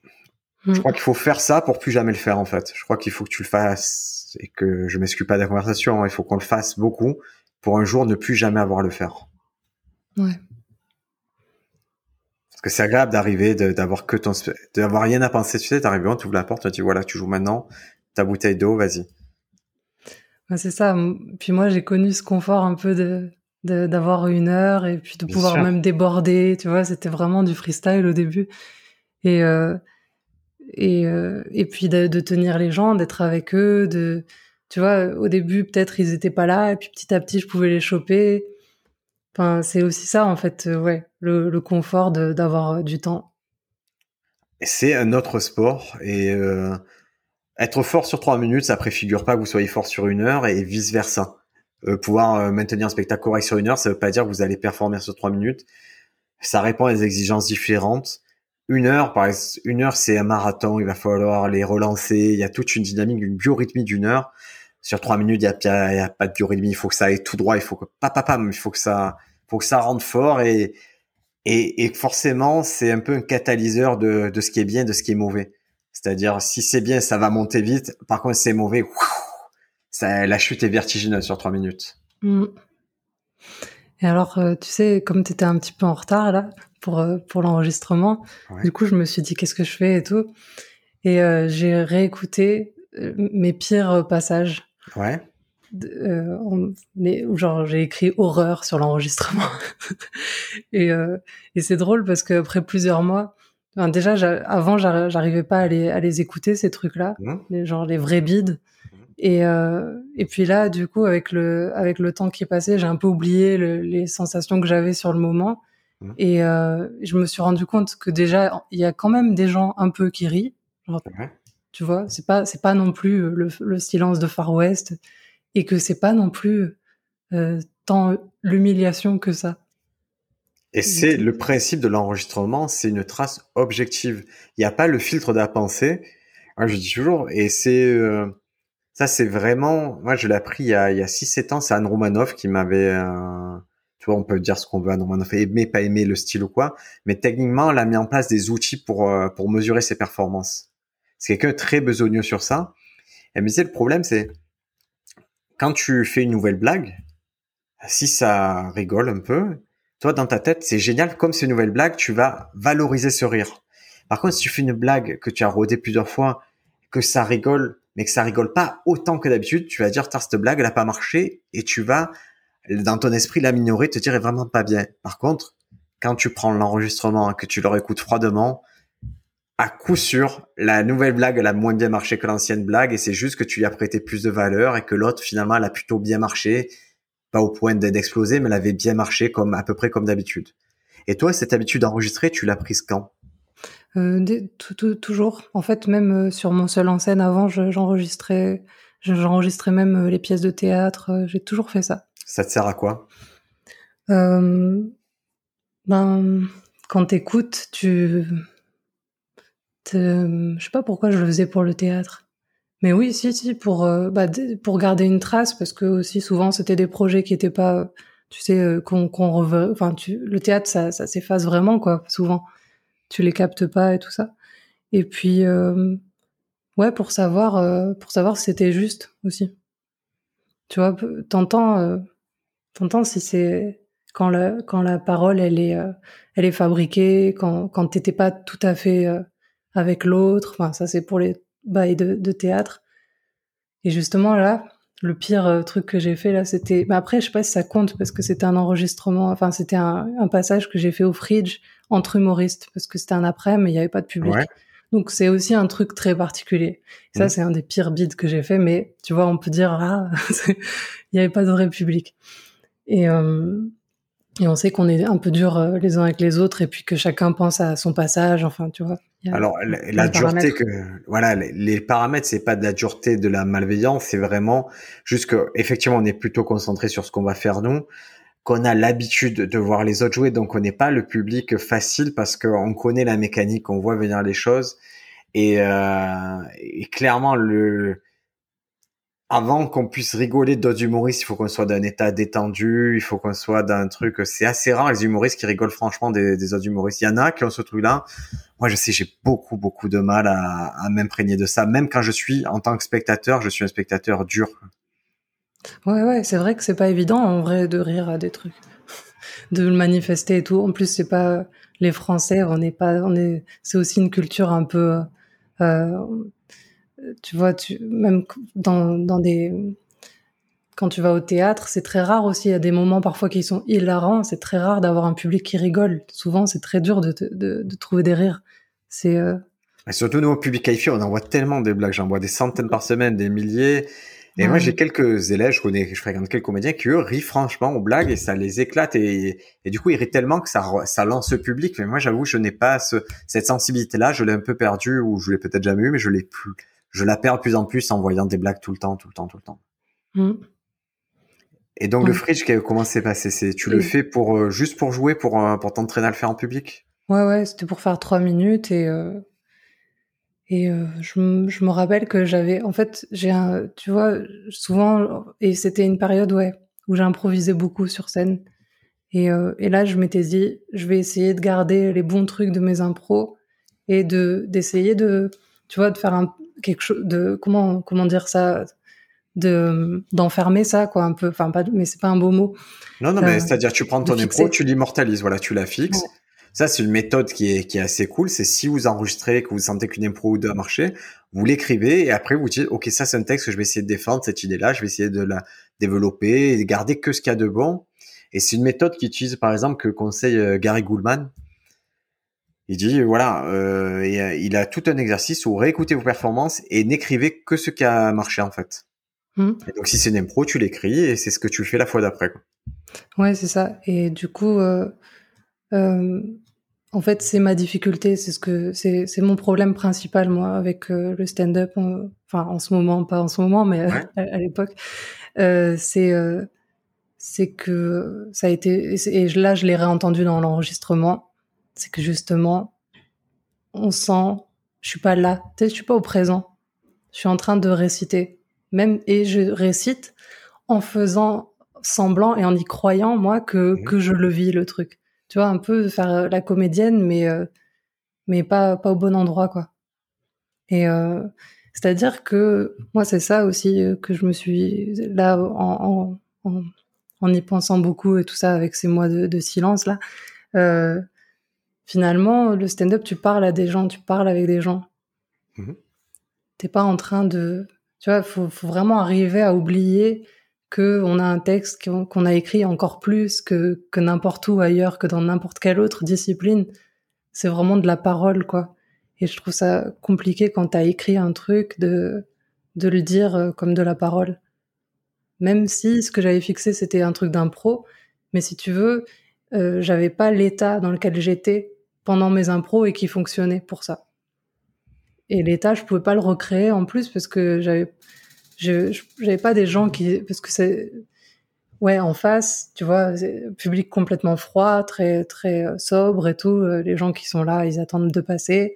Je crois qu'il faut faire ça pour plus jamais le faire en fait. Je crois qu'il faut que tu le fasses et que je m'excuse pas de la conversation. Hein. Il faut qu'on le fasse beaucoup pour un jour ne plus jamais avoir à le faire. Ouais. Parce que c'est agréable d'arriver, d'avoir que ton, d'avoir rien à penser. Tu sais, t'arrives, tu ouvres la porte, tu dis voilà, tu joues maintenant, ta bouteille d'eau, vas-y. c'est ça. Puis moi, j'ai connu ce confort un peu de, d'avoir une heure et puis de pouvoir même déborder. Tu vois, c'était vraiment du freestyle au début. Et, euh, et, euh, et puis de, de, tenir les gens, d'être avec eux, de, tu vois, au début peut-être ils étaient pas là et puis petit à petit je pouvais les choper. Enfin, c'est aussi ça en fait, euh, ouais, le, le confort d'avoir euh, du temps. C'est un autre sport et euh, être fort sur trois minutes, ça préfigure pas que vous soyez fort sur une heure et vice versa. Euh, pouvoir maintenir un spectacle correct sur une heure, ça veut pas dire que vous allez performer sur trois minutes. Ça répond à des exigences différentes une heure, par exemple, une heure, c'est un marathon. Il va falloir les relancer. Il y a toute une dynamique, une biorhythmie d'une heure. Sur trois minutes, il y a, pas de biorhythmie. Il faut que ça aille tout droit. Il faut que, pas, pas, pas, il faut que ça, faut que ça rentre fort et, et, et forcément, c'est un peu un catalyseur de, de ce qui est bien, de ce qui est mauvais. C'est-à-dire, si c'est bien, ça va monter vite. Par contre, si c'est mauvais, ça, la chute est vertigineuse sur trois minutes. Mm. Et alors, euh, tu sais, comme tu étais un petit peu en retard là, pour, euh, pour l'enregistrement. Du coup, je me suis dit qu'est-ce que je fais et tout. Et euh, j'ai réécouté euh, mes pires passages. Ouais. Euh, genre j'ai écrit horreur sur l'enregistrement. et et c'est drôle parce qu'après plusieurs mois, enfin, déjà avant j'arrivais pas à les, à les écouter ces trucs-là, mmh. les, genre les vrais bides. Et, euh, et puis là, du coup, avec le, avec le temps qui est passé, j'ai un peu oublié le, les sensations que j'avais sur le moment. Mmh. Et euh, je me suis rendu compte que déjà, il y a quand même des gens un peu qui rient. Tu vois, c'est pas c'est pas non plus le, le, silence de Far West et que c'est pas non plus euh, tant l'humiliation que ça. Et c'est le principe de l'enregistrement, c'est une trace objective. Il n'y a pas le filtre de la pensée. Moi, je dis toujours, et c'est euh, ça, c'est vraiment. Moi, je l'ai appris il y a, il y a 6-7 ans. C'est Anne Romanoff qui m'avait euh, tu vois, on peut dire ce qu'on veut Norman fait aimer, pas aimer le style ou quoi, mais techniquement, elle a mis en place des outils pour euh, pour mesurer ses performances. C'est quelqu'un très besogneux sur ça. Elle me disait le problème, c'est quand tu fais une nouvelle blague, si ça rigole un peu, toi dans ta tête, c'est génial. Comme c'est une nouvelle blague, tu vas valoriser ce rire. Par contre, si tu fais une blague que tu as rodé plusieurs fois, que ça rigole, mais que ça rigole pas autant que d'habitude, tu vas dire, cette blague, elle a pas marché, et tu vas dans ton esprit, la minorité te dirait vraiment pas bien. Par contre, quand tu prends l'enregistrement et que tu le écoutes froidement, à coup sûr, la nouvelle blague, elle a moins bien marché que l'ancienne blague et c'est juste que tu lui as prêté plus de valeur et que l'autre, finalement, elle a plutôt bien marché. Pas au point d'exploser, mais elle avait bien marché comme, à peu près comme d'habitude. Et toi, cette habitude d'enregistrer, tu l'as prise quand? Euh, toujours. En fait, même euh, sur mon seul en scène avant, j'enregistrais, j'enregistrais même euh, les pièces de théâtre. J'ai toujours fait ça. Ça te sert à quoi? Euh, Ben, quand t'écoutes, tu, je sais pas pourquoi je le faisais pour le théâtre. Mais oui, si, si, pour, euh, bah, pour garder une trace, parce que aussi souvent c'était des projets qui étaient pas, tu sais, euh, qu'on qu'on enfin, tu, le théâtre ça, ça s'efface vraiment quoi, souvent. Tu les captes pas et tout ça. Et puis, euh, ouais, pour savoir, euh, pour savoir si c'était juste aussi. Tu vois, t'entends, T'entends si c'est quand la quand la parole elle est euh, elle est fabriquée, quand quand t'étais pas tout à fait euh, avec l'autre. Enfin ça c'est pour les bails de, de, théâtre. Et justement là, le pire euh, truc que j'ai fait là, c'était. Mais après je sais pas si ça compte parce que c'était un enregistrement. Enfin c'était un, un, passage que j'ai fait au Fridge entre humoristes parce que c'était un après mais il y avait pas de public. Donc c'est aussi un truc très particulier. ça, mmh. c'est un des pires bids que j'ai fait, mais tu vois, on peut dire ah, il n'y avait pas de vrai public. Et, euh, et on sait qu'on est un peu dur euh, les uns avec les autres et puis que chacun pense à son passage. Enfin, tu vois. Alors la, dureté que voilà les, paramètres c'est pas de la dureté de la malveillance c'est vraiment juste que effectivement on est plutôt concentré sur ce qu'on va faire nous qu'on a l'habitude de voir les autres jouer donc on n'est pas le public facile parce qu'on connaît la mécanique on voit venir les choses et, euh, et clairement le avant qu'on puisse rigoler d'autres humoristes, il faut qu'on soit d'un état détendu, il faut qu'on soit d'un truc. C'est assez rare les humoristes qui rigolent franchement des, autres humoristes. Il y en a qui ont ce truc-là. Moi, je sais, j'ai beaucoup, beaucoup de mal à, à m'imprégner de ça. Même quand je suis en tant que spectateur, je suis un spectateur dur. Ouais, ouais, c'est vrai que c'est pas évident en vrai de rire à des trucs, de le manifester et tout. En plus, c'est pas les Français, on n'est pas, on est, c'est aussi une culture un peu. Euh, tu vois, tu, même dans, dans des, quand tu vas au théâtre, c'est très rare aussi. Il y a des moments parfois qui sont hilarants. C'est très rare d'avoir un public qui rigole. Souvent, c'est très dur de, de, de, trouver des rires. C'est euh... surtout nous au public qualifié, on envoie tellement des blagues. J'en vois des centaines par semaine, des milliers. Et moi, j'ai quelques élèves, je connais, je fréquente quelques comédiens qui eux rient franchement aux blagues et ça les éclate et, et du coup ils rient tellement que ça, ça lance le public. Mais moi, j'avoue, je n'ai pas ce, cette sensibilité-là. Je l'ai un peu perdue ou je l'ai peut-être jamais eu, mais je l'ai plus je la perds de plus en plus en voyant des blagues tout le temps, tout le temps, tout le temps. Mm. Et donc le fridge, comment c'est passé? C'est tu le fais pour euh, juste pour jouer, pour euh, pour t'entraîner à le faire en public? Ouais, ouais, c'était pour faire trois minutes et euh, et je, je, me rappelle que j'avais, en fait, j'ai un, tu vois, souvent et c'était une période ouais où j'ai improvisé beaucoup sur scène. Et et là je m'étais dit, je vais essayer de garder les bons trucs de mes impros et de d'essayer de, tu vois, de faire un quelque chose de comment comment dire ça de d'enfermer ça quoi un peu enfin pas mais c'est pas un beau mot. Non non mais euh, c'est à dire tu prends ton impro tu l'immortalises voilà tu la fixes. Ça c'est une méthode qui est qui est assez cool. C'est si vous enregistrez que vous sentez qu'une impro ou deux a marché vous l'écrivez et après vous dites ok ça c'est un texte que je vais essayer de défendre cette idée là je vais essayer de la développer et garder que ce qu'il y a de bon. Et c'est une méthode qui utilise par exemple que conseille euh, Gary Goulman il dit voilà, euh, euh, il a tout un exercice où réécoutez vos performances et n'écrivez que ce qui a marché en fait. Hmm. donc si c'est une impro, tu l'écris et c'est ce que tu fais la fois d'après. Ouais, c'est ça. Et du coup, euh, en fait, c'est ma difficulté, c'est ce que c'est, mon problème principal moi avec le stand-up. enfin, en ce moment, pas en ce moment, mais à, l'époque, c'est c'est que ça a été et là je l'ai réentendu dans l'enregistrement c'est que justement, on sent, je suis pas là, je suis pas au présent. Je suis en train de réciter. Même, et je récite en faisant semblant et en y croyant, moi, que, mmh. que je le vis, le truc. Tu vois, un peu faire euh, la comédienne, mais, euh, mais pas, pas au bon endroit, quoi. Et, euh, c'est-à-dire que moi, c'est ça aussi que je me suis là en, en, en, y pensant beaucoup et tout ça avec ces mois de, de silence là. Euh, finalement, le stand-up, tu parles à des gens, tu parles avec des gens. Mmh T'es pas en train de, tu vois, faut, faut vraiment arriver à oublier que on a un texte qu'on a écrit encore plus que, que n'importe où ailleurs, que dans n'importe quelle autre discipline. C'est vraiment de la parole, quoi. Et je trouve ça compliqué quand t'as écrit un truc de, de le dire euh, comme de la parole. Même si ce que j'avais fixé, c'était un truc d'impro. Mais si tu veux, euh, j'avais pas l'état dans lequel j'étais pendant mes impros et qui fonctionnait pour ça. Et l'état, je pouvais pas le recréer en plus parce que j'avais, j'avais pas des gens qui, parce que c'est, ouais, en face, tu vois, public complètement froid, très très euh, sobre et tout. Euh, les gens qui sont là, ils attendent de passer.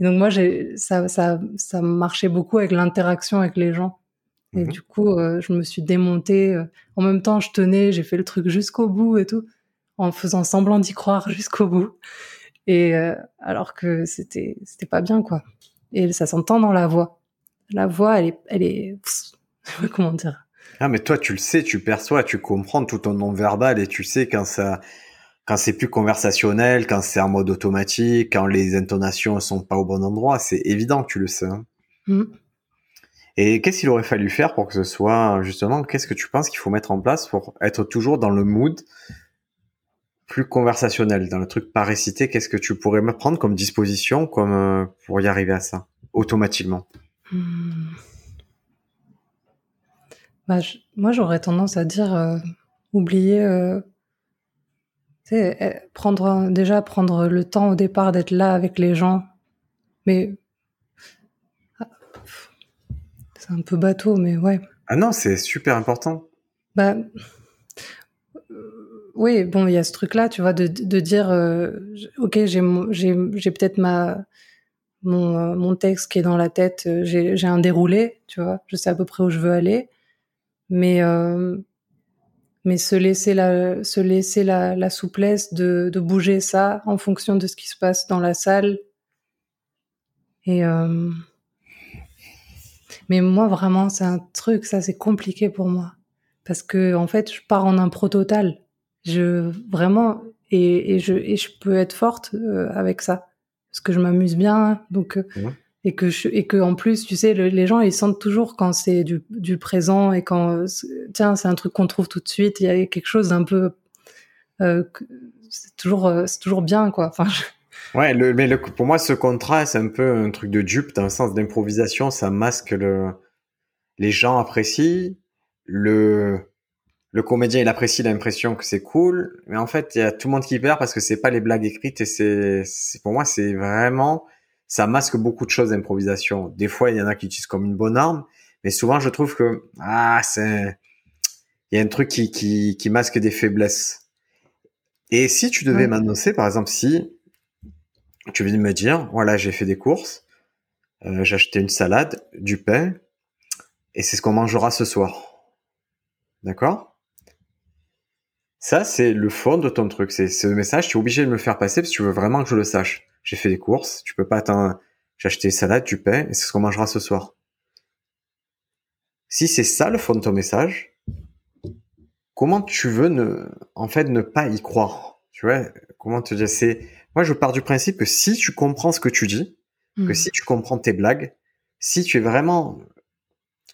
Et donc moi, j'ai, ça, ça, ça marchait beaucoup avec l'interaction avec les gens. Et mhm. du coup, euh, je me suis démontée. En même temps, je tenais, j'ai fait le truc jusqu'au bout et tout, en faisant semblant d'y croire jusqu'au bout. Et euh, alors que c'était c'était pas bien quoi. Et ça s'entend dans la voix. La voix, elle est elle est comment dire? Ah mais toi tu le sais, tu perçois, tu comprends tout ton nom verbal et tu sais quand ça quand c'est plus conversationnel, quand c'est en mode automatique, quand les intonations sont pas au bon endroit, c'est évident que tu le sais. Hein. Mmh. Et qu'est-ce qu'il aurait fallu faire pour que ce soit justement Qu'est-ce que tu penses qu'il faut mettre en place pour être toujours dans le mood plus conversationnel, dans le truc pas récité, qu'est-ce que tu pourrais me prendre comme disposition comme euh, pour y arriver à ça automatiquement? Hmm. bah, Moi, j'aurais tendance à dire euh, oublier, euh, eh, prendre déjà prendre le temps au départ d'être là avec les gens, mais ah, c'est un peu bateau, mais ouais. Ah non, c'est super important. Bah oui, bon, il y a ce truc-là, tu vois, de, dire, euh, ok, j'ai peut-être ma mon, euh, mon texte qui est dans la tête, euh, j'ai un déroulé, tu vois, je sais à peu près où je veux aller, mais mais se laisser la se laisser la, souplesse de, de bouger ça en fonction de ce qui se passe dans la salle. Et mais moi vraiment c'est un truc ça c'est compliqué pour moi. Parce que en fait je pars en impro total je vraiment et, et je et je peux être forte avec ça. Parce que je m'amuse bien donc et que je, et que en plus tu sais les gens ils sentent toujours quand c'est du, du présent et quand tiens c'est un truc qu'on trouve tout de suite il y a quelque chose d'un peu euh, c'est toujours euh, c'est toujours bien quoi. Enfin ouais le, mais le, pour moi ce contrat c'est un peu un truc de dupe dans le sens d'improvisation ça masque le les gens apprécient le le comédien il apprécie l'impression que c'est cool mais en fait il y a tout le monde qui perd parce que c'est pas les blagues écrites et c'est pour moi c'est vraiment ça masque beaucoup de choses d'improvisation. Des fois, il y en a qui utilisent comme une bonne arme, mais souvent, je trouve que ah, c'est il y a un truc qui, qui, qui masque des faiblesses. Et si tu devais m'annoncer, par exemple, si tu veux me dire, voilà, j'ai fait des courses, euh, j'ai acheté une salade, du pain, et c'est ce qu'on mangera ce soir. D'accord? Ça, c'est le fond de ton truc. C'est ce message, tu es obligé de me le faire passer parce que tu veux vraiment que je le sache j'ai fait des courses, tu peux pas attendre, j'ai acheté salade, du pain, et c'est ce qu'on mangera ce soir. Si c'est ça le fond de ton message, comment tu veux ne, en fait, ne pas y croire? Tu vois, comment te dire, c'est, moi, je pars du principe que si tu comprends ce que tu dis, que hmm. si tu comprends tes blagues, si tu es vraiment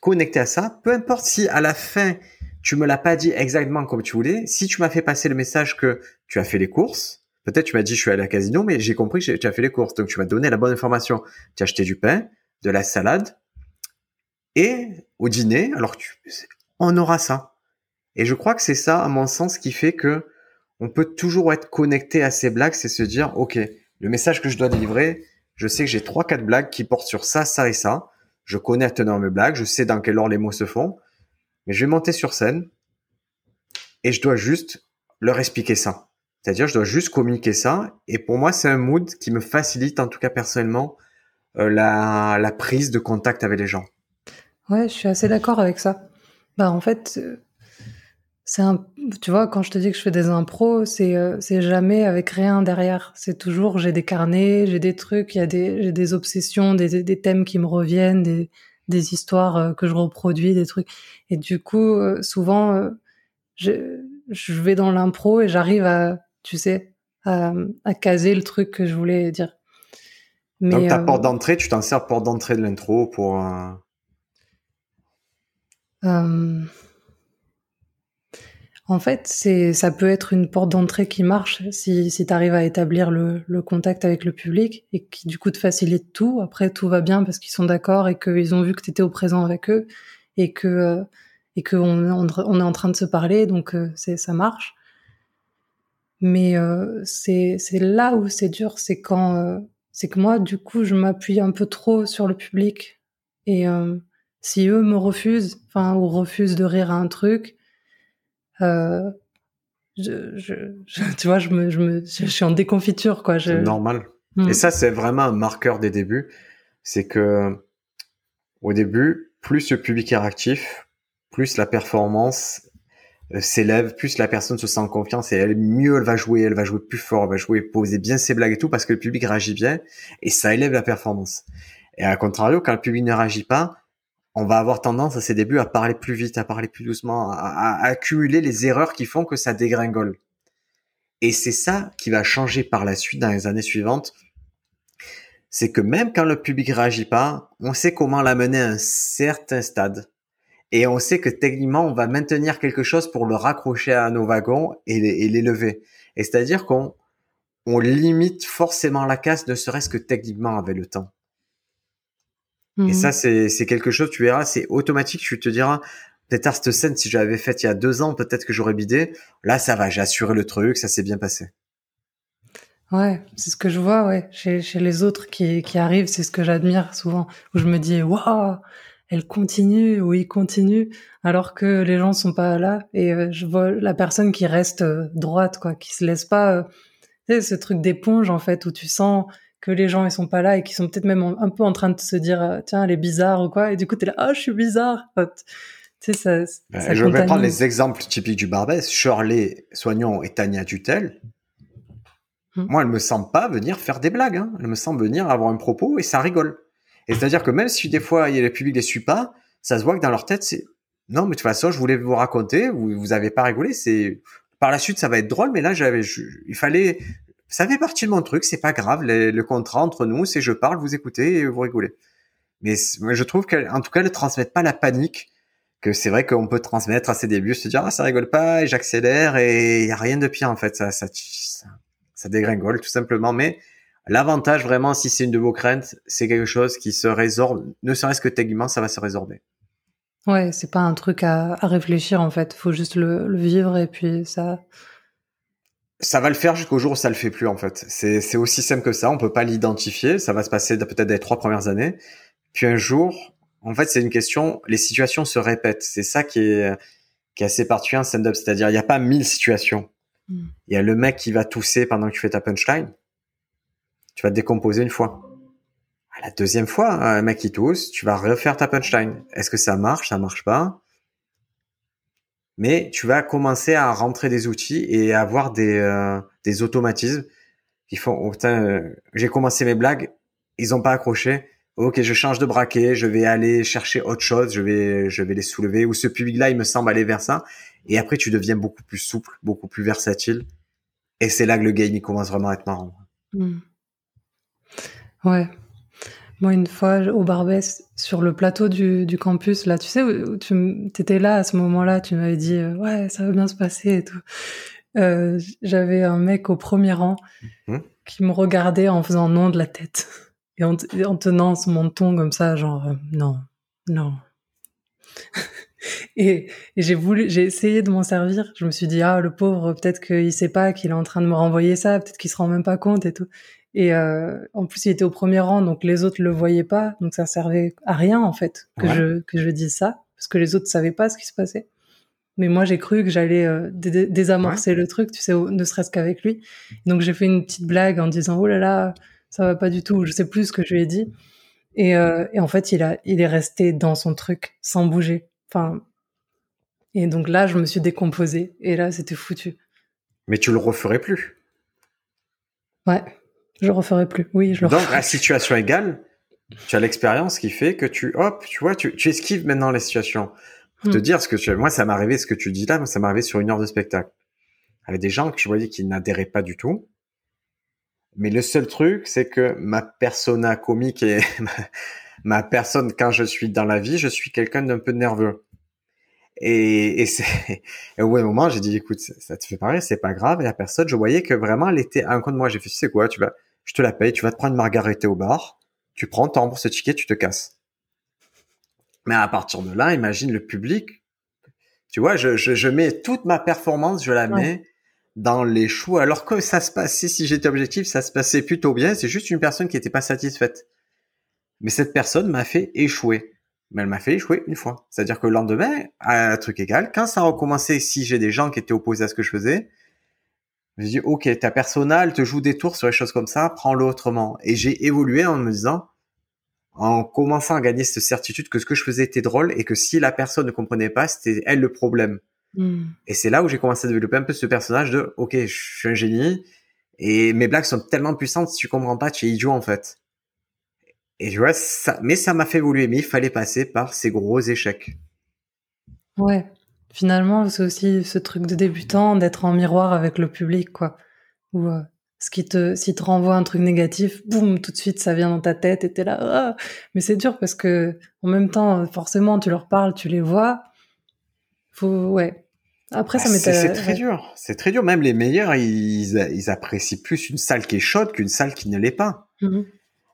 connecté à ça, peu importe si à la fin, tu me l'as pas dit exactement comme tu voulais, si tu m'as fait passer le message que tu as fait les courses, Peut-être tu m'as dit je suis allé à casino, mais j'ai compris que tu as fait les courses. Donc tu m'as donné la bonne information. Tu as acheté du pain, de la salade, et au dîner, alors tu, on aura ça. Et je crois que c'est ça, à mon sens, qui fait que on peut toujours être connecté à ces blagues, c'est se dire, OK, le message que je dois délivrer, je sais que j'ai trois, quatre blagues qui portent sur ça, ça et ça. Je connais à tenir mes blagues, je sais dans quel ordre les mots se font, mais je vais monter sur scène et je dois juste leur expliquer ça. C'est-à-dire, je dois juste communiquer ça. Et pour moi, c'est un mood qui me facilite, en tout cas personnellement, euh, la, prise de contact avec les gens. Ouais, je suis assez d'accord avec ça. Bah, en fait, euh, c'est un, tu vois, quand je te dis que je fais des impros, c'est, euh, jamais avec rien derrière. C'est toujours, j'ai des carnets, j'ai des trucs, y a des, j'ai des obsessions, des, des thèmes qui me reviennent, des, des histoires que je reproduis, des trucs. Et du coup, souvent, je, je vais dans l'impro et j'arrive à, tu sais, à, caser le truc que je voulais dire. Mais, Donc ta euh, porte d'entrée, tu t'en sers porte d'entrée de l'intro pour. Euh, euh, en fait, c'est ça peut être une porte d'entrée qui marche si, si tu arrives à établir le, le, contact avec le public et qui du coup te facilite tout. Après, tout va bien parce qu'ils sont d'accord et qu'ils ont vu que tu étais au présent avec eux et que et qu'on on est en train de se parler, donc c'est ça marche. Mais euh, c'est là où c'est dur, c'est quand euh, c'est que moi, du coup, je m'appuie un peu trop sur le public. Et euh, si eux me refusent, enfin, ou refusent de rire à un truc, euh, je, je, tu vois, je me, je me, je suis en déconfiture, quoi. C'est normal. Mm. Et ça, c'est vraiment un marqueur des débuts. C'est que, au début, plus le public est réactif, plus la performance euh, s'élève, plus la personne se sent en confiance et elle, mieux elle va jouer, elle va jouer plus fort, elle va jouer, poser bien ses blagues et tout parce que le public réagit bien et ça élève la performance. Et à contrario, quand le public ne réagit pas, on va avoir tendance à ses débuts à parler plus vite, à parler plus doucement, à, accumuler les erreurs qui font que ça dégringole. Et c'est ça qui va changer par la suite dans les années suivantes. C'est que même quand le public réagit pas, on sait comment l'amener à un certain stade et on sait que techniquement, on va maintenir quelque chose pour le raccrocher à nos wagons et, l'élever. Et c'est-à-dire qu'on on limite forcément la casse, ne serait-ce que techniquement avec le temps. Et mhm. ça, c'est quelque chose, tu verras, c'est automatique. Tu te diras, peut-être cette scène, si j'avais faite il y a deux ans, peut-être que j'aurais bidé. Là, ça va, j'ai assuré le truc, ça s'est bien passé. Ouais, c'est ce que je vois, ouais, chez, chez les autres qui, qui arrivent, c'est ce que j'admire souvent, où je me dis, waouh, elle continue ou il continue alors que les gens sont pas là et euh, je vois la personne qui reste euh, droite quoi qui se laisse pas euh, tu sais, ce truc d'éponge en fait où tu sens que les gens ils sont pas là et qui sont peut-être même un peu en train de se dire tiens elle est bizarre ou quoi et du coup tu es là ah je suis bizarre Tu sais, ça, ben, je vais prendre les exemples typiques du Barbès. Shirley Soignon et Tania Tutel. Hmm. Moi, elle me semble pas venir faire des blagues. Hein. Elle me semble venir avoir un propos et ça rigole. Et c'est-à-dire que même si des fois, il y a le public les suit pas, ça se voit que dans leur tête, c'est non, mais de toute façon, je voulais vous raconter, vous, vous avez pas rigolé, c'est par la suite, ça va être drôle, mais là, j'avais, il fallait, ça fait partie de mon truc, c'est pas grave, le contrat entre nous, c'est je parle, vous écoutez et vous rigolez. Mais je trouve qu'en tout cas, ne transmettent pas la panique que c'est vrai qu'on peut transmettre à ses débuts, se dire ah ça rigole pas et j'accélère et il y a rien de pire en fait, ça, ça, ça, dégringole tout simplement. Mais l'avantage vraiment, si c'est une de vos craintes, c'est quelque chose qui se résorbe, ne serait-ce que techniquement, ça va se résorber. Ouais, c'est pas un truc à, réfléchir en fait. Faut juste le, vivre et puis ça. Ça va le faire jusqu'au jour où ça le fait plus en fait. C'est aussi simple que ça. On peut pas l'identifier. Ça va se passer peut-être les trois premières années. Puis un jour, en fait, c'est une question. Les situations se répètent. C'est ça qui est qui est assez particulier en stand-up. C'est-à-dire, il n'y a pas mille situations. Hmm. Il y a le mec qui va tousser pendant que tu fais ta punchline. Tu vas te décomposer une fois la deuxième fois, un mec qui tousse, tu vas refaire ta punchline. Est-ce que ça marche? Ça marche pas Mais tu vas commencer à rentrer des outils et à avoir des, euh, des automatismes qui font oh, euh, j'ai commencé mes blagues, ils ont pas accroché. Ok, je change de braquet, je vais aller chercher autre chose, je vais je vais les soulever. Ou ce public-là, il me semble aller vers ça. Et après, tu deviens beaucoup plus souple, beaucoup plus versatile. Et c'est là que le game il commence vraiment à être marrant. Ouais, moi, une fois, au Barbès, sur le plateau du, du campus, là, tu sais, où tu étais là à ce moment-là, tu m'avais dit, euh, ouais, ça va bien se passer et tout. Euh, J'avais un mec au premier rang mmh. qui me regardait en faisant non de la tête et en, tenant son menton comme ça, genre, euh, non, non. et, et j'ai voulu, j'ai essayé de m'en servir. Je me suis dit, ah, le pauvre, peut-être qu'il sait pas qu'il est en train de me renvoyer ça, peut-être qu'il se rend même pas compte et tout. Et euh, en plus, il était au premier rang, donc les autres le voyaient pas, donc ça servait à rien en fait que je que je dise ça, parce que les autres savaient pas ce qui se passait. Mais moi, j'ai cru que j'allais euh, désamorcer le truc, tu sais, ne serait-ce qu'avec lui. Donc j'ai fait une petite blague en disant oh là là, ça va pas du tout, je sais plus ce que je lui ai dit. Et, euh, et en fait, il a il est resté dans son truc sans bouger. Enfin, et donc là, je me suis décomposée et là, c'était foutu. Mais tu le referais plus. Ouais. Je le referai plus. Oui, je le Donc, à situation égale, tu as l'expérience qui fait que tu, hop, tu vois, tu, tu esquives maintenant les situations. Pour te hmm. dire ce que tu, moi, ça m'est arrivé, ce que tu dis là, moi, ça m'est arrivé sur une heure de spectacle. Avec des gens que je voyais qui n'adhéraient pas du tout. Mais le seul truc, c'est que ma persona comique et ma personne, quand je suis dans la vie, je suis quelqu'un d'un peu nerveux. Et, et, c'est, et au bout d'un moment, j'ai dit, écoute, ça, te fait pareil, c'est pas grave. Et la personne, je voyais que vraiment, elle était à un coin de moi. J'ai fait, tu sais quoi, tu vas, je te la paye, tu vas te prendre une margarita au bar, tu prends, tu rembourses ce ticket, tu te casses. Mais à partir de là, imagine le public. Tu vois, je, je, je mets toute ma performance, je la mets dans les choux. Alors que ça se passait, si j'étais objectif, ça se passait plutôt bien. C'est juste une personne qui n'était pas satisfaite. Mais cette personne m'a fait échouer. Mais elle m'a fait échouer une fois. C'est-à-dire que le lendemain, à un truc égal, quand ça a recommencé, si j'ai des gens qui étaient opposés à ce que je faisais, je dis, ok, ta personnelle te joue des tours sur les choses comme ça, prends-le autrement. Et j'ai évolué en me disant, en commençant à gagner cette certitude que ce que je faisais était drôle et que si la personne ne comprenait pas, c'était elle le problème. Hmm. Et c'est là où j'ai commencé à développer un peu ce personnage de, ok, je suis un génie et mes blagues sont tellement puissantes, si tu comprends pas, tu es idiot en fait. Et tu vois, ça, mais ça m'a fait évoluer, mais il fallait passer par ces gros échecs. Ouais. Finalement, c'est aussi ce truc de débutant, d'être en miroir avec le public, quoi. Ou euh, ce qui te, si te renvoie un truc négatif, boum, tout de suite, ça vient dans ta tête et t'es là. Ah Mais c'est dur parce que, en même temps, forcément, tu leur parles, tu les vois. Faut, ouais. Après, ça ah, m'était. C'est très dur. C'est très dur. Même les meilleurs, ils, ils apprécient plus une salle qui est chaude qu'une salle qui ne l'est pas. Mmh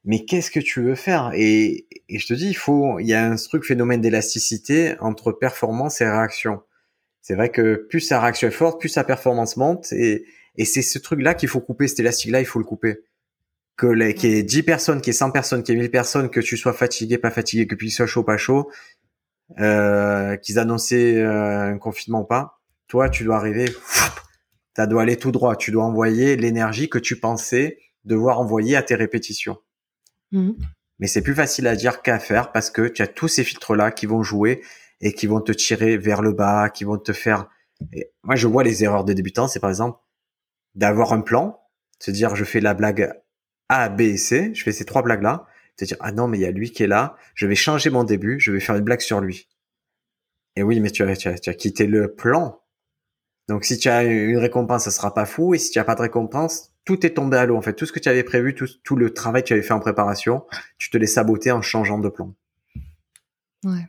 mais qu'est-ce que tu veux faire? Et, et, je te dis, il faut, il y a un truc phénomène d'élasticité entre performance et réaction. C'est vrai que plus sa réaction est forte, plus sa performance monte. Et, et c'est ce truc-là qu'il faut couper, cet élastique-là, il faut le couper. Que les, qu'il y ait 10 personnes, qu'il y ait 100 personnes, qu'il y ait 1000 personnes, que tu sois fatigué, pas fatigué, que tu sois chaud, pas chaud, euh, qu'ils annonçaient euh, un confinement ou pas, toi, tu dois arriver, tu dois aller tout droit. Tu dois envoyer l'énergie que tu pensais devoir envoyer à tes répétitions. Mmh. Mais c'est plus facile à dire qu'à faire parce que tu as tous ces filtres-là qui vont jouer et qui vont te tirer vers le bas, qui vont te faire. moi, je vois les erreurs de débutants, c'est par exemple d'avoir un plan, se dire je fais la blague A, B et C, je fais ces trois blagues là, te dire ah non mais il y a lui qui est là, je vais changer mon début, je vais faire une blague sur lui. Et oui, mais tu as, tu as, tu as quitté le plan. Donc si tu as une récompense, ça sera pas fou, et si tu as pas de récompense, tout est tombé à l'eau en fait. Tout ce que tu avais prévu, tout, tout le travail que tu avais fait en préparation, tu te l'es saboté en changeant de plan. Ouais.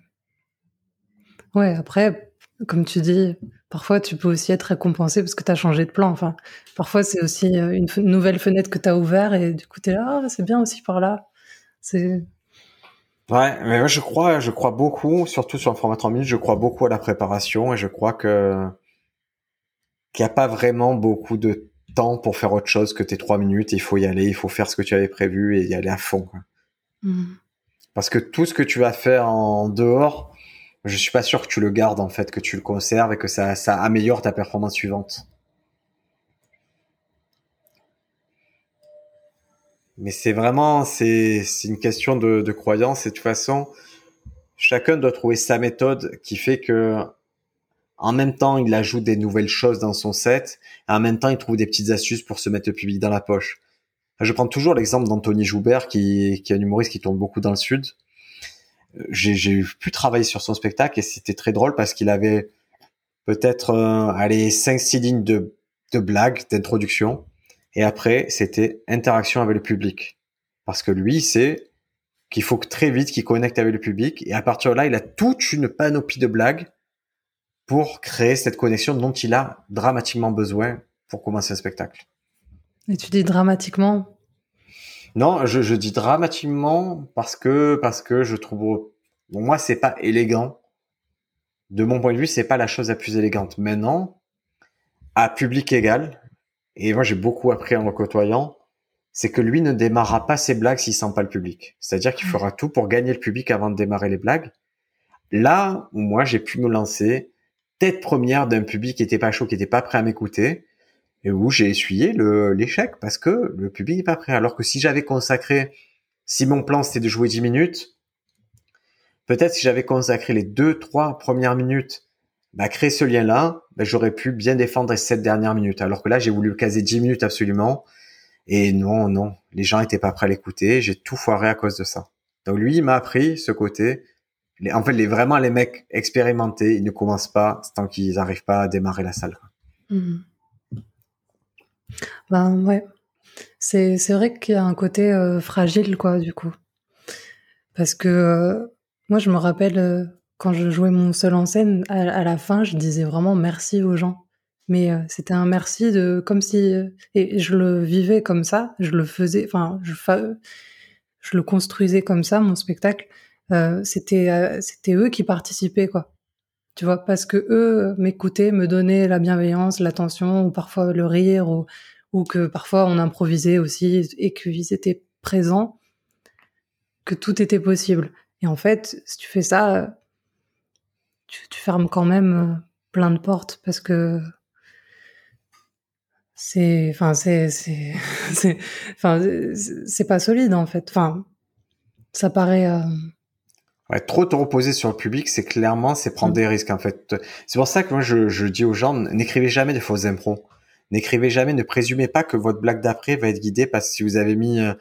Ouais, après, comme tu dis, parfois tu peux aussi être récompensé parce que tu as changé de plan. Enfin, parfois c'est aussi euh, une nouvelle fenêtre que tu as ouvert et du coup tu es là, ah, c'est bien aussi par là. C'est Ouais, mais moi je crois, je crois beaucoup, surtout sur un format 30 minutes, je crois beaucoup à la préparation et je crois que qu'il n'y a pas vraiment beaucoup de temps pour faire autre chose que tes trois minutes. Il faut y aller, il faut faire ce que tu avais prévu et y aller à fond. Mmh. Parce que tout ce que tu vas faire en dehors, je suis pas sûr que tu le gardes en fait, que tu le conserves et que ça, ça améliore ta performance suivante. Mais c'est vraiment, c'est, une question de, de croyance et de toute façon, chacun doit trouver sa méthode qui fait que en même temps, il ajoute des nouvelles choses dans son set, et en même temps, il trouve des petites astuces pour se mettre le public dans la poche. Je prends toujours l'exemple d'Anthony Joubert, qui, qui est un humoriste qui tourne beaucoup dans le sud. J'ai pu travailler sur son spectacle et c'était très drôle parce qu'il avait peut-être euh, allez 5-6 lignes de, de blagues, d'introduction. Et après, c'était interaction avec le public. Parce que lui, c'est qu'il faut que très vite qu'il connecte avec le public. Et à partir de là, il a toute une panoplie de blagues pour créer cette connexion dont il a dramatiquement besoin pour commencer un spectacle. Et tu dis dramatiquement Non, je, je, dis dramatiquement parce que parce que je trouve bon, moi c'est pas élégant. De mon point de vue, c'est pas la chose la plus élégante. Maintenant, à public égal, et moi j'ai beaucoup appris en le côtoyant, c'est que lui ne démarrera pas ses blagues s'il sent pas le public. C'est-à-dire qu'il fera tout pour gagner le public avant de démarrer les blagues. Là où moi j'ai pu me lancer, tête première d'un public qui était pas chaud, qui était pas prêt à m'écouter, et où j'ai essuyé l'échec parce que le public n'est pas prêt. Alors que si j'avais consacré, si mon plan c'était de jouer 10 minutes, peut-être si j'avais consacré les deux, trois premières minutes à créer ce lien-là, ben, j'aurais pu bien défendre les sept dernières minutes. Alors que là, j'ai voulu caser 10 minutes absolument. Et non, non, les gens étaient pas prêts à l'écouter. J'ai tout foiré à cause de ça. Donc lui, il m'a appris ce côté en fait, vraiment les mecs expérimentés, ils ne commencent pas tant qu'ils n'arrivent pas à démarrer la salle. Ben ouais, c'est vrai qu'il y a un côté euh, fragile quoi du coup, parce que euh, moi je me rappelle euh, quand je jouais mon seul en scène, à, la fin je disais vraiment merci aux gens, mais c'était un merci de comme si et je le vivais comme ça, je le faisais, enfin je je le construisais comme ça mon spectacle. C'était c'était eux qui participaient quoi. Tu vois, parce que eux m'écoutaient, me donnaient la bienveillance, l'attention, ou parfois le rire, ou, ou que parfois on improvisait aussi, et qu'ils étaient présents, que tout était possible. Et en fait, si tu fais ça, tu, fermes quand même euh, plein de portes, parce que c'est, enfin, c'est, c'est, enfin, c'est pas solide en fait. Enfin, ça paraît. Ouais, trop te reposer sur le public, c'est clairement, c'est prendre mm. des risques en fait. C'est pour ça que moi je, je dis aux gens, n'écrivez jamais de fausses impros. N'écrivez jamais, ne présumez pas que votre blague d'après va être guidée parce que si vous avez mis, euh,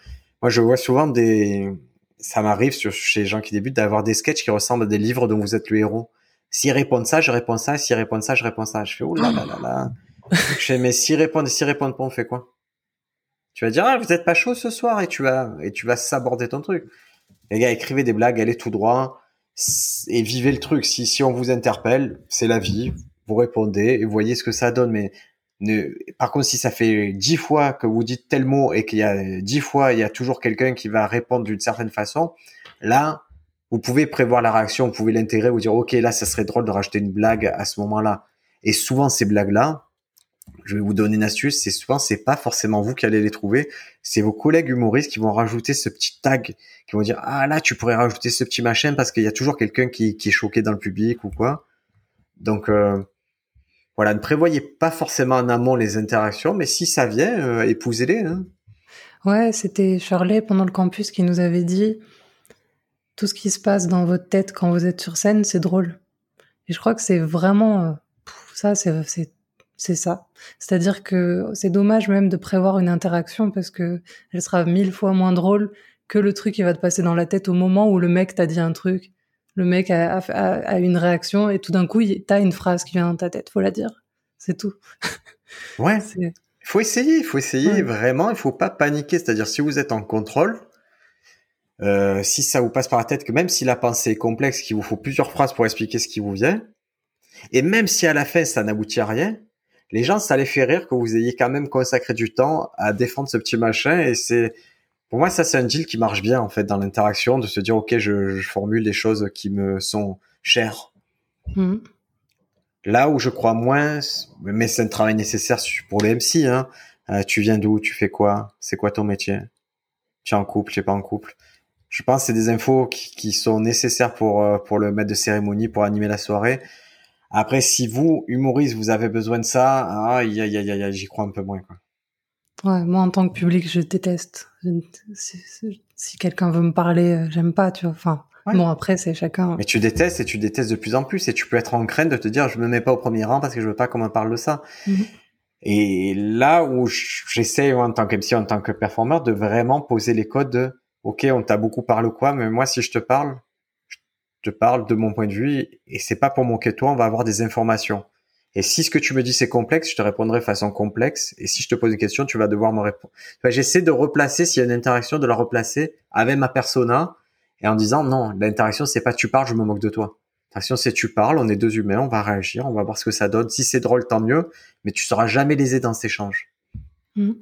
moi je vois souvent des, ça m'arrive chez les gens qui débutent d'avoir des sketchs qui ressemblent à des livres dont vous êtes le héros. S'ils répondent ça, je réponds ça. S'ils répondent ça, je réponds ça. Je fais oh là là là là. je fais mais s'ils répondent, s'ils répondent pas, on fait quoi? Tu vas dire ah vous êtes pas chaud ce soir et tu vas et tu vas s'aborder ton truc. Les gars, écrivez des blagues, allez tout droit et vivez le truc. Si, si on vous interpelle, c'est la vie. Vous répondez et voyez ce que ça donne. Mais ne... par contre, si ça fait dix fois que vous dites tel mot et qu'il y a dix fois, il y a toujours quelqu'un qui va répondre d'une certaine façon, là, vous pouvez prévoir la réaction, vous pouvez l'intégrer, vous dire, OK, là, ça serait drôle de rajouter une blague à ce moment-là. Et souvent, ces blagues-là, je vais vous donner une astuce, c'est souvent c'est pas forcément vous qui allez les trouver, c'est vos collègues humoristes qui vont rajouter ce petit tag, qui vont dire ah là tu pourrais rajouter ce petit machin parce qu'il y a toujours quelqu'un qui, est choqué dans le public ou quoi. Donc euh, voilà, ne prévoyez pas forcément en amont les interactions, mais si ça vient, euh, épousez-les. Hein. Ouais, c'était Charlie pendant le campus qui nous avait dit tout ce qui se passe dans votre tête quand vous êtes sur scène, c'est drôle. Et je crois que c'est vraiment euh, ça, c'est c'est ça. C'est-à-dire que c'est dommage même de prévoir une interaction parce que elle sera mille fois moins drôle que le truc qui va te passer dans la tête au moment où le mec t'a dit un truc. Le mec a, a, une réaction et tout d'un coup, t'as une phrase qui vient dans ta tête. Faut la dire. C'est tout. Ouais. Il faut essayer. Il faut essayer vraiment. Il faut pas paniquer. C'est-à-dire si vous êtes en contrôle, euh, si ça vous passe par la tête que même si la pensée est complexe, qu'il vous faut plusieurs phrases pour expliquer ce qui vous vient, et même si à la fin ça n'aboutit à rien, les gens, ça les fait rire que vous ayez quand même consacré du temps à défendre ce petit machin. Et c'est, pour moi, ça, c'est un deal qui marche bien, en fait, dans l'interaction, de se dire, OK, je, je, formule des choses qui me sont chères. Mmh. Là où je crois moins, mais c'est un travail nécessaire pour le MC, hein. Euh, tu viens d'où? Tu fais quoi? C'est quoi ton métier? Tu es en couple? Tu es pas en couple? Je pense que c'est des infos qui, qui, sont nécessaires pour, euh, pour le maître de cérémonie, pour animer la soirée. Après, si vous, humoriste, vous avez besoin de ça, ah, j'y crois un peu moins. Quoi. Ouais, moi en tant que public, je déteste. si, quelqu'un veut me parler, euh, j'aime pas, tu vois. Enfin, bon après c'est chacun. Mais tu détestes et tu détestes de plus en plus et tu peux être en crainte de te dire je me mets pas au premier rang parce que je veux pas qu'on me parle de ça. Mhm. Et là où j'essaie en tant qu'MC, en tant que performeur, de vraiment poser les codes de ok, on t'a beaucoup parlé ou quoi, mais moi si je te parle, te parle de mon point de vue et c'est pas pour manquer toi, on va avoir des informations. Et si ce que tu me dis c'est complexe, je te répondrai de façon complexe. Et si je te pose une question, tu vas devoir me répondre. J'essaie de replacer, s'il y a une interaction, de la replacer avec ma persona et en disant non, l'interaction c'est pas tu parles, je me moque de toi. L'interaction c'est tu parles, on est deux humains, on va réagir, on va voir ce que ça donne. Si c'est drôle, tant mieux, mais tu seras jamais lésé dans cet échange. Mm.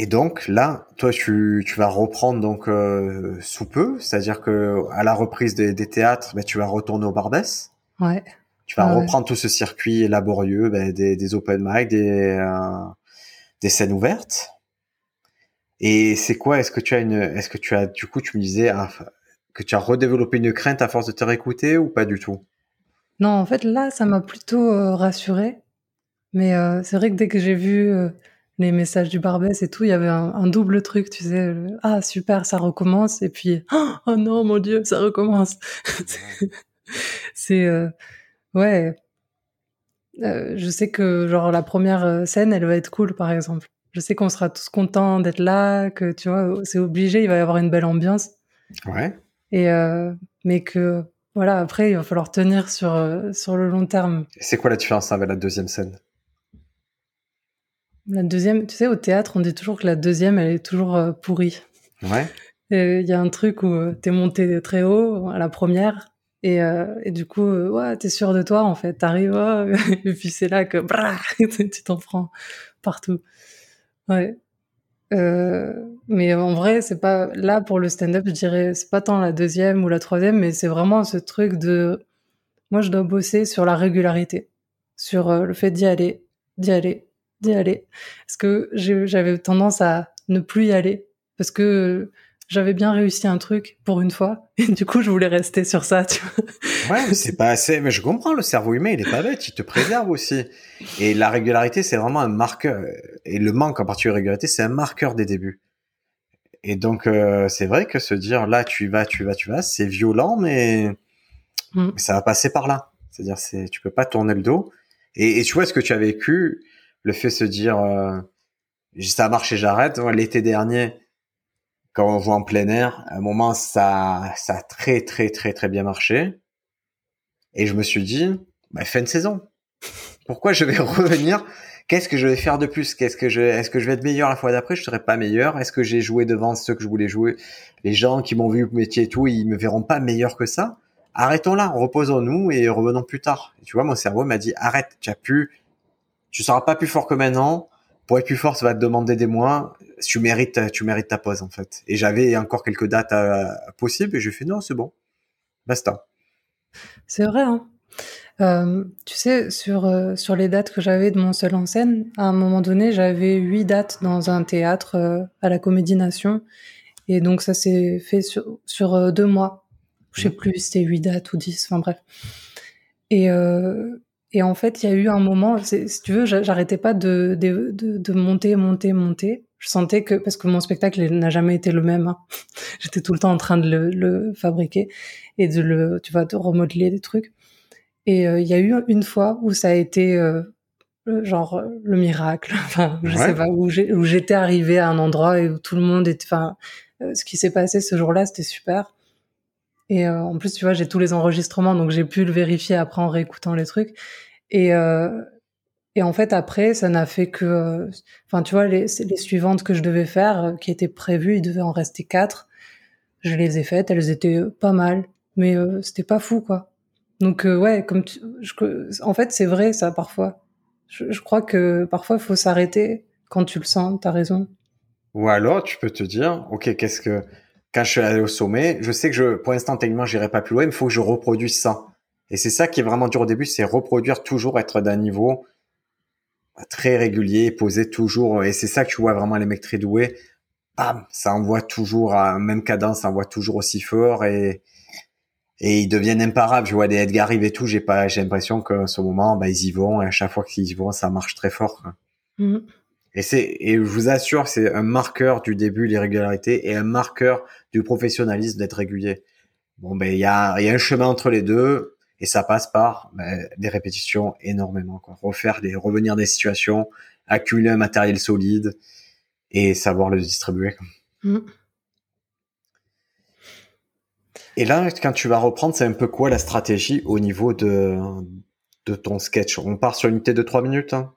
Et donc là, toi, tu, tu vas reprendre donc euh, sous peu, c'est-à-dire que à la reprise des, des théâtres, ben, tu vas retourner au Barbès. Ouais. Tu vas reprendre tout ce circuit laborieux, ben, des, des open mic, des euh, des scènes ouvertes. Et c'est quoi? Est-ce que tu as une Est-ce que tu as du coup, tu me disais ah, que tu as redéveloppé une crainte à force de te réécouter ou pas du tout? Non, en fait, là, ça m'a plutôt euh, rassuré. Mais euh, c'est vrai que dès que j'ai vu les messages du Barbès et tout, il y avait un, double truc, tu sais, ah super, ça recommence, et puis oh non mon dieu, ça recommence. c'est euh, ouais, euh, je sais que genre la première euh, scène, elle va être cool par exemple. Je sais qu'on sera tous contents d'être là, que tu vois, c'est obligé, il va y avoir une belle ambiance. Ouais. Et mais que voilà, après il va falloir tenir sur sur le long terme. C'est quoi la différence avec la deuxième scène? La deuxième, tu sais, au théâtre, on dit toujours que la deuxième, elle est toujours euh, pourrie. Ouais. Il y a un truc où euh, t'es monté très haut à la première, et, euh, et du coup, ouais, t'es sûr de toi, en fait. T'arrives, et puis c'est là que tu t'en prends partout. Ouais. mais en vrai, c'est pas là pour le stand-up, je dirais, c'est pas tant la deuxième ou la troisième, mais c'est vraiment ce truc de, moi, je dois bosser sur la régularité, sur le fait d'y aller, d'y aller, d'y aller. Parce que j'avais tendance à ne plus y aller. Parce que j'avais bien réussi un truc pour une fois. Et du coup, je voulais rester sur ça, tu vois. Ouais, mais c'est pas assez. Mais je comprends, le cerveau humain, il est pas bête, il te préserve aussi. Et la régularité, c'est vraiment un marqueur. Et le manque en particulier de régularité, c'est un marqueur des débuts. Et donc, euh, c'est vrai que se dire là, tu y vas, tu y vas, tu vas, c'est violent, mais... Mm. ça va passer par là. C'est-à-dire, c'est, tu peux pas tourner le dos. Et, et tu vois ce que tu as vécu le fait de se dire euh, ça marche et j'arrête. L'été dernier, quand on voit en plein air, à un moment ça ça a très très très très bien marché. Et je me suis dit, bah, fin de saison. Pourquoi je vais revenir? Qu'est-ce que je vais faire de plus? Qu'est-ce que je est-ce que je vais être meilleur la fois d'après? Je serai pas meilleur. Est-ce que j'ai joué devant ceux que je voulais jouer? Les gens qui m'ont vu métier et tout, ils me verront pas meilleur que ça. Arrêtons là, reposons-nous et revenons plus tard. tu vois, mon cerveau m'a dit arrête, tu as pu tu seras pas plus fort que maintenant. Pour être plus fort, ça va te demander des mois. Tu mérites, tu mérites ta pause en fait. Et j'avais encore quelques dates euh, possibles et j'ai fait non, c'est bon, basta. C'est vrai. Hein euh, tu sais, sur, euh, sur les dates que j'avais de mon seul en scène, à un moment donné, j'avais huit dates dans un théâtre à la Comédie Nation. Et donc, ça s'est fait sur, sur deux mois. Je sais mmh. plus si c'était huit dates ou dix, enfin bref. Et, et en fait, il y a eu un moment, si tu veux, j'arrêtais pas de, de, de, monter, monter, monter. je sentais que parce que mon spectacle n'a jamais été le même. Hein. J'étais tout le temps en train de le, le, fabriquer et de le, tu vois, de remodeler des trucs. Et euh, il y a eu une fois où ça a été euh, genre le miracle. Enfin, je sais pas où j'étais arrivée à un endroit et où tout le monde était. Enfin, euh, ce qui s'est passé ce jour-là, c'était super. Et en plus, tu vois, j'ai tous les enregistrements, donc j'ai pu le vérifier après en réécoutant les trucs. Et et en fait, après, ça n'a fait que, enfin, tu vois, les, les suivantes que je devais faire, euh, qui étaient prévues, il devait en rester quatre. Je les ai faites, elles étaient euh, pas mal, mais euh, c'était pas fou, quoi. Donc ouais, comme tu, je, en fait, c'est vrai ça parfois. Je, je crois que parfois il faut s'arrêter quand tu le sens. T'as raison. Ou alors, tu peux te dire, ok, qu'est-ce que quand je suis allé au sommet, je sais que je, pour l'instant, techniquement, j'irai pas plus loin, mais il faut que je reproduise ça. Et c'est ça qui est vraiment dur au début, c'est reproduire toujours, être d'un niveau très régulier, posé toujours. Et c'est ça que tu vois vraiment les mecs très doués. Bam, ça envoie toujours à même cadence, ça envoie toujours aussi fort et et ils deviennent imparables. Je vois des Edgar Rive et tout. J'ai pas, j'ai l'impression qu'à ce moment, bah, ils y vont et à chaque fois qu'ils y vont, ça marche très fort. Mmh. Et c'est, et je vous assure, c'est un marqueur du début l'irrégularité et un marqueur du professionnalisme d'être régulier. Bon, ben il y a, y a un chemin entre les deux. Et ça passe par ben, des répétitions énormément. Quoi. Refaire des, revenir des situations, accumuler un matériel solide et savoir le distribuer. Mm. Et là, quand tu vas reprendre, c'est un peu quoi la stratégie au niveau de, de ton sketch? On part sur une unité de 3 minutes hein?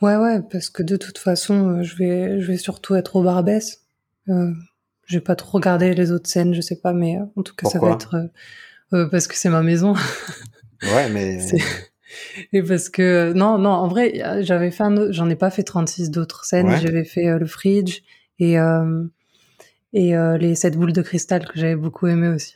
Ouais, ouais, parce que de toute façon, euh, je vais, je vais surtout être au Barbès. Euh, je vais pas trop regarder les autres scènes, je sais pas, mais euh, en tout cas, ça va être euh, euh, parce que c'est ma maison. ouais, mais. Et parce que non, non, en vrai, j'avais fait j'en ai pas fait 36 d'autres scènes. J'avais fait euh, le fridge et euh, et euh, les sept boules de cristal que j'avais beaucoup aimé aussi.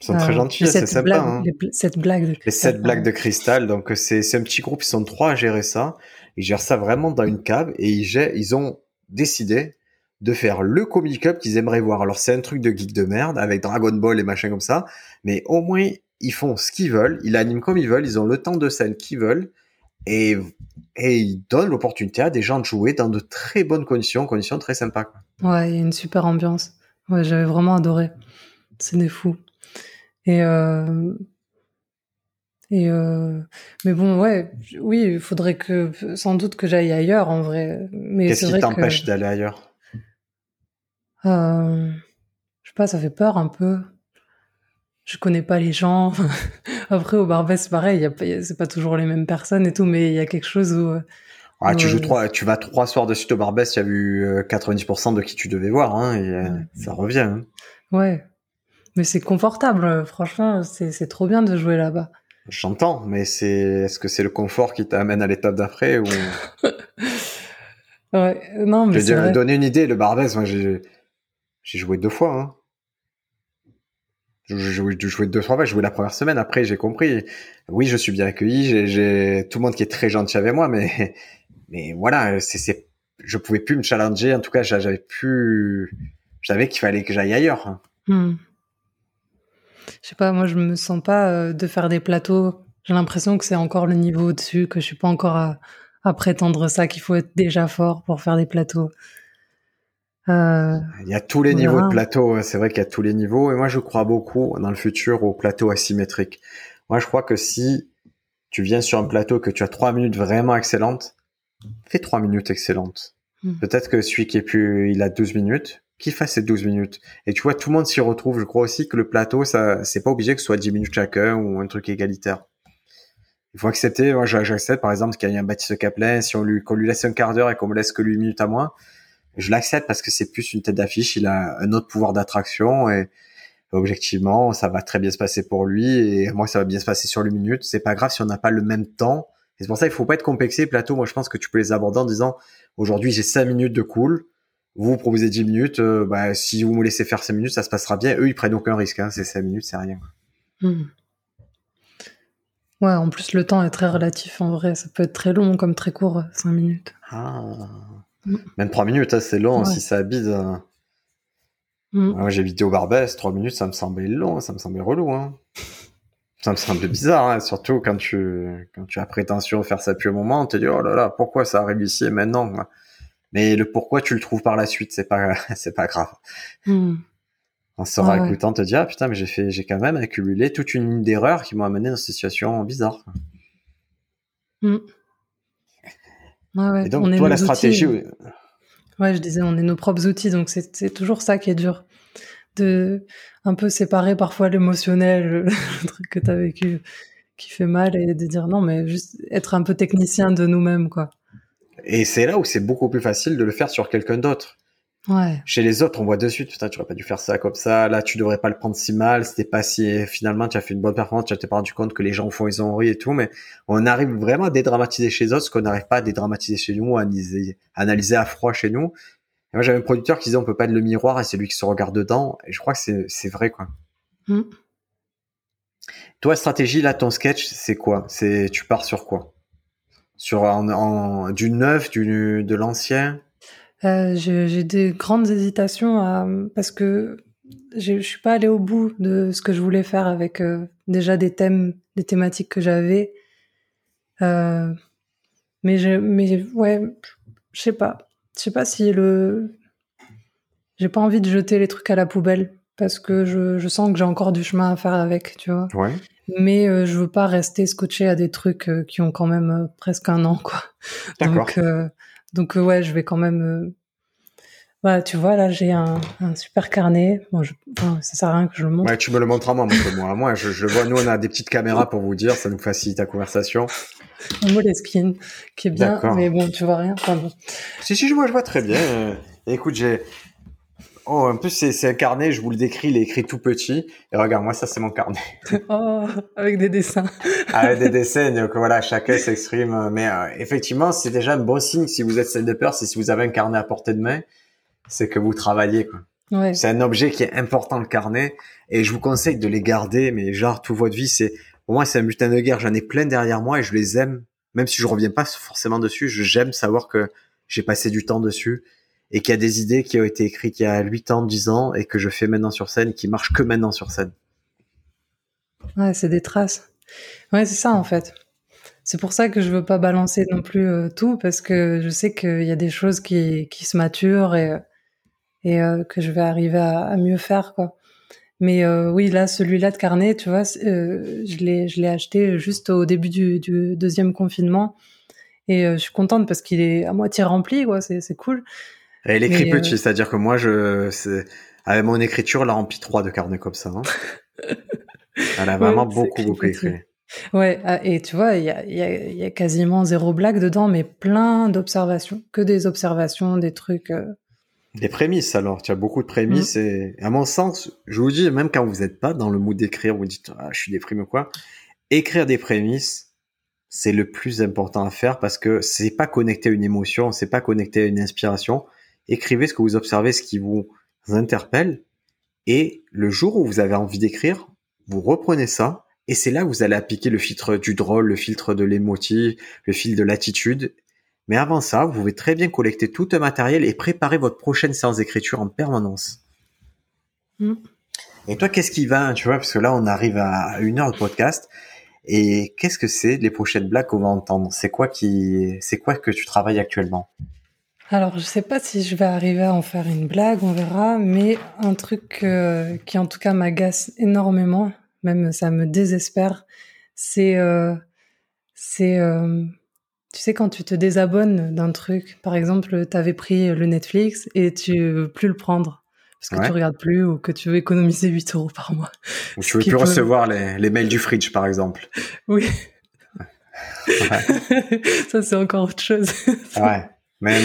Ils sont très gentils, c'est sympa. hein. Les sept blagues de cristal. Les sept blagues de cristal. Donc c'est c'est un petit groupe, ils sont trois à gérer ça. Ils gèrent ça vraiment dans une cave et ils ils ont décidé de faire le comic up qu'ils aimeraient voir. Alors c'est un truc de geek de merde avec Dragon Ball et machin comme ça, mais au moins ils font ce qu'ils veulent, ils animent comme ils veulent, ils ont le temps de scène qu'ils veulent et, et ils donnent l'opportunité à des gens de jouer dans de très bonnes conditions, conditions très sympas. Ouais, il y a une super ambiance. Ouais, j'avais vraiment adoré. C'est des fous. Et euh... Et euh... mais bon, ouais, oui, il faudrait que, sans doute que j'aille ailleurs en vrai. Mais qu'est-ce qui t'empêche d'aller ailleurs? Euh, je sais pas, ça fait peur un peu. Je connais pas les gens. Après, au Barbès, c'est pareil, c'est pas toujours les mêmes personnes et tout, mais il y a quelque chose où. Ah, tu joues trois, tu vas trois soirs de suite au Barbès, tu as vu 90% de qui tu devais voir, hein, et euh, ça revient. Hein. Ouais. Mais c'est confortable, franchement, c'est trop bien de jouer là-bas. J'entends, mais c'est, est-ce que c'est le confort qui t'amène à l'étape d'après ou... ouais, non, mais Je vais donner une idée, le Barbès, moi, j'ai, j'ai joué deux fois. Hein. J'ai joué, deux fois. J'ai joué la première semaine. Après, j'ai compris. Oui, je suis bien accueilli. J'ai tout le monde qui est très gentil avec moi, mais voilà, c'est je pouvais plus me challenger. En tout cas, j'avais plus. J'avais qu'il fallait que j'aille ailleurs. Hmm. Je sais pas. Moi, je me sens pas euh, de faire des plateaux. J'ai l'impression que c'est encore le niveau au-dessus, que je suis pas encore à, à prétendre ça, qu'il faut être déjà fort pour faire des plateaux. Euh, il y a tous les niveaux de plateau, c'est vrai qu'il y a tous les niveaux, et moi je crois beaucoup dans le futur au plateau asymétrique. Moi je crois que si tu viens sur un plateau que tu as trois minutes vraiment excellentes, fais trois minutes excellentes. Hmm. Peut-être que celui qui est plus, il a 12 minutes, qu'il fasse ces 12 minutes. Et tu vois, tout le monde s'y retrouve. Je crois aussi que le plateau, ça, c'est pas obligé que ce soit 10 minutes chacun ou un truc égalitaire. Il faut accepter, moi j'accepte par exemple qu'il y a un Baptiste Caplin, si on lui, qu'on lui laisse un quart d'heure et qu'on me laisse que 8 minutes à moins, je l'accepte parce que c'est plus une tête d'affiche, il a un autre pouvoir d'attraction et objectivement, ça va très bien se passer pour lui et moi ça va bien se passer sur le minute. C'est pas grave si on n'a pas le même temps. Et c'est pour ça il faut pas être complexé. Plateau, moi je pense que tu peux les aborder en disant aujourd'hui j'ai 5 minutes de cool. Vous, vous proposez 10 minutes, euh, bah, si vous me laissez faire 5 minutes, ça se passera bien. Eux, ils prennent aucun risque. Hein. C'est 5 minutes, c'est rien. Hmm. Ouais, en plus, le temps est très relatif en vrai. Ça peut être très long comme très court, 5 minutes. Ah. Mm. Même 3 minutes, hein, c'est long si ça habite. Hein. Mm. Moi, j'ai vidé au Barbès, 3 minutes, ça me semblait long, ça me semblait relou. Hein. Ça me semblait bizarre, hein, surtout quand tu, quand tu as prétention de faire ça depuis un moment, tu te dis, oh là là, pourquoi ça arrive ici et maintenant Mais le pourquoi tu le trouves par la suite, c'est pas, c'est pas grave. Hmm. On sera écoutant te dire, ah, putain, mais j'ai fait, j'ai quand même accumulé toute une ligne d'erreurs qui m'ont amené dans cette situation bizarre. Et donc, toi, la stratégie. Ouais, je disais, on est nos propres outils, donc c'est toujours ça qui est dur. De un peu séparer parfois l'émotionnel, le truc que tu as vécu qui fait mal, et de dire non, mais juste être un peu technicien de nous-mêmes, quoi. Et c'est là où c'est beaucoup plus facile de le faire sur quelqu'un d'autre. Ouais. Chez les autres, on voit de suite, putain, tu aurais pas dû faire ça comme ça, là, tu devrais pas le prendre si mal, c'était pas si, finalement, tu as fait une bonne performance, tu t'es pas rendu compte que les gens font, ils ont ri et tout, mais on arrive vraiment à dédramatiser chez les autres ce qu'on n'arrive pas à dédramatiser chez nous, à analyser, analyser à froid chez nous. Et moi, j'avais un producteur qui disait, on peut pas être le miroir et c'est lui qui se regarde dedans, et je crois que c'est, c'est vrai, quoi. Mm. Toi, stratégie, là, ton sketch, c'est quoi? C'est, tu pars sur quoi? Sur, en, en du neuf, du, de l'ancien? Euh, j'ai des grandes hésitations à, parce que je suis pas allée au bout de ce que je voulais faire avec euh, déjà des thèmes, des thématiques que j'avais. Euh, mais je, mais ouais, je sais pas. Je sais pas si le, j'ai pas envie de jeter les trucs à la poubelle parce que je, je sens que j'ai encore du chemin à faire avec, tu vois. Ouais. Mais euh, je veux pas rester scotché à des trucs qui ont quand même presque un an, quoi. D'accord. Donc, donc euh, ouais, je vais quand même. Euh... Voilà, tu vois, là, j'ai un, un, super carnet. Bon, je... enfin, ça sert à rien que je le montre. Ouais, tu me le montres à moi, montre-moi. moi, je, je vois. Nous, on a des petites caméras pour vous dire, ça nous facilite la conversation. Un Moleskine, qui est bien, mais bon, tu vois rien. Enfin, bon. Si, si, je vois, je vois très bien. Écoute, j'ai, Oh, en plus, c'est un carnet, je vous le décris, il est écrit tout petit. Et regarde, moi, ça, c'est mon carnet. oh, avec des dessins. avec des dessins, donc voilà, chacun s'exprime. Mais euh, effectivement, c'est déjà un bon signe si vous êtes celle de peur, c'est si vous avez un carnet à portée de main, c'est que vous travaillez, quoi. Ouais. C'est un objet qui est important, le carnet. Et je vous conseille de les garder, mais genre, toute votre vie, c'est, pour moi, c'est un butin de guerre. J'en ai plein derrière moi et je les aime. Même si je reviens pas forcément dessus, j'aime savoir que j'ai passé du temps dessus et qu'il y a des idées qui ont été écrites il y a 8 ans, 10 ans et que je fais maintenant sur scène et qui marchent que maintenant sur scène. Ouais, c'est des traces. Ouais, c'est ça en fait. C'est pour ça que je veux pas balancer non plus euh, tout parce que je sais qu'il y a des choses qui, qui se maturent et, et euh, que je vais arriver à, mieux faire quoi. Mais euh, oui, là, celui-là de carnet, tu vois, euh, je l'ai je l'ai acheté juste au début du, deuxième confinement et euh, je suis contente parce qu'il est à moitié rempli quoi. C'est cool. Elle écrit petit, c'est-à-dire que moi, je, avec mon écriture, elle a rempli trois de carnet comme ça. Hein. elle a vraiment beaucoup, beaucoup écrit. Ouais, ah, et tu vois, il y a, y, a, y a, quasiment zéro blague dedans, mais plein d'observations, que des observations, des trucs. Euh... Des prémices alors, tu as beaucoup de prémices mmh. et à mon sens, je vous dis, même quand vous n'êtes pas dans le mood d'écrire, vous dites ah, je suis déprimé ou quoi, écrire des prémices, c'est le plus important à faire parce que c'est pas connecté à une émotion, c'est pas connecté à une inspiration, écrivez ce que vous observez, ce qui vous interpelle, et le jour où vous avez envie d'écrire, vous reprenez ça, et c'est là que vous allez appliquer le filtre du drôle, le filtre de l'émotif, le filtre de l'attitude. Mais avant ça, vous pouvez très bien collecter tout un matériel et préparer votre prochaine séance d'écriture en permanence. Mm. Et toi, qu'est-ce qui va, tu vois, parce que là, on arrive à une heure de podcast. Et qu'est-ce que c'est les prochaines blagues qu'on va entendre? C'est quoi qui, c'est quoi que tu travailles actuellement? Alors, je sais pas si je vais arriver à en faire une blague, on verra, mais un truc euh, qui en tout cas m'agace énormément, même ça me désespère, c'est euh, c'est euh, tu sais quand tu te désabonnes d'un truc, par exemple, tu avais pris le Netflix et tu veux plus le prendre parce que Ouais. tu regardes plus ou que tu veux économiser 8 euros par mois. Ou tu veux plus peut- recevoir les, les mails du fridge, par exemple. Oui, Ouais. ça c'est encore autre chose. ouais. Mais,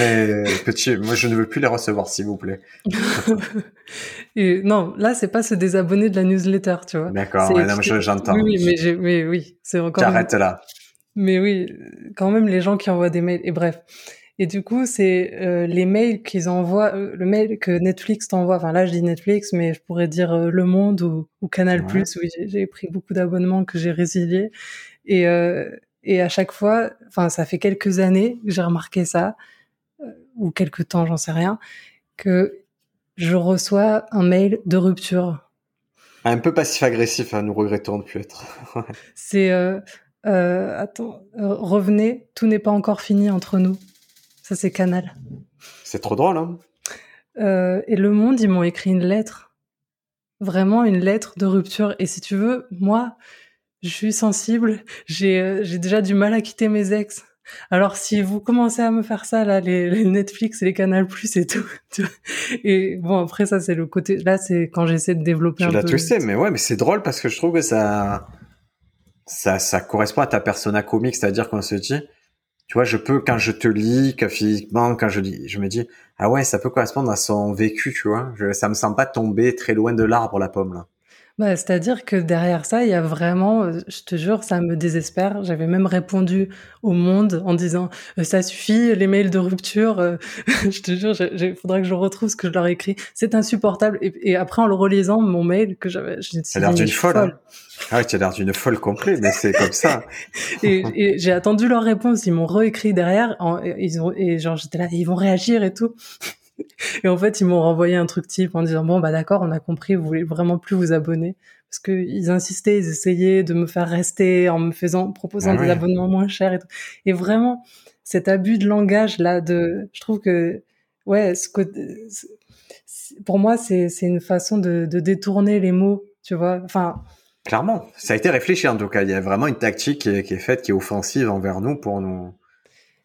moi, je ne veux plus les recevoir, s'il vous plaît. Et non, là c'est pas se désabonner de la newsletter, tu vois. D'accord. J'entends. Oui, mais, oui, c'est encore. une- J'arrête là. Mais oui, quand même les gens qui envoient des mails. Et bref. Et du coup, c'est euh, les mails qu'ils envoient, euh, le mail que Netflix t'envoie. Enfin là, je dis Netflix, mais je pourrais dire euh, Le Monde ou, ou Canal+. Ouais. Oui, j'ai- pris beaucoup d'abonnements que j'ai résiliés. Et et à chaque fois, enfin ça fait quelques années que j'ai remarqué ça, ou quelques temps, j'en sais rien, que je reçois un mail de rupture. Un peu passif-agressif, hein, nous regrettons de plus être. C'est euh, euh, attends, euh, revenez, tout n'est pas encore fini entre nous. Ça c'est Canal. C'est trop drôle, hein Et Le Monde, ils m'ont écrit une lettre. Vraiment une lettre de rupture. Et si tu veux, moi, je suis sensible. J'ai j'ai déjà du mal à quitter mes ex. Alors si vous commencez à me faire ça là, les, Netflix et les Canal Plus et tout, et bon après ça c'est le côté là c'est quand j'essaie de développer tu un peu. Tu l'as mais ouais mais c'est drôle parce que je trouve que ça ça ça correspond à ta persona comique, c'est-à-dire qu'on se dit tu vois, je peux quand je te lis, que physiquement quand je lis, je me dis ah ouais, ça peut correspondre à son vécu, tu vois. Je, ça me sent pas tomber très loin de l'arbre la pomme là. Bah, c'est-à-dire que derrière ça, il y a vraiment, euh, je te jure, ça me désespère. J'avais même répondu au Monde en disant euh, ça suffit, les mails de rupture. Euh, je te jure, il faudrait que je retrouve ce que je leur ai écrit. C'est insupportable. Et, après, en le relisant, mon mail que j'avais, je as l'air d'une folle. Hein. Ah oui, tu as l'air d'une folle complète, mais c'est comme ça. et, j'ai attendu leur réponse. Ils m'ont réécrit derrière. ils ont, et genre, j'étais là, ils vont réagir et tout. Et en fait, ils m'ont renvoyé un truc type en disant bon bah d'accord, on a compris, vous voulez vraiment plus vous abonner parce que ils insistaient, ils essayaient de me faire rester en me faisant proposant ah des abonnements moins chers et tout. Et vraiment cet abus de langage là de je trouve que ouais, ce côté, pour moi c'est c'est une façon de, de détourner les mots, tu vois. Enfin Clairement, ça a été réfléchi en tout cas. Il y a vraiment une tactique qui est, qui est faite, qui est offensive envers nous pour nous.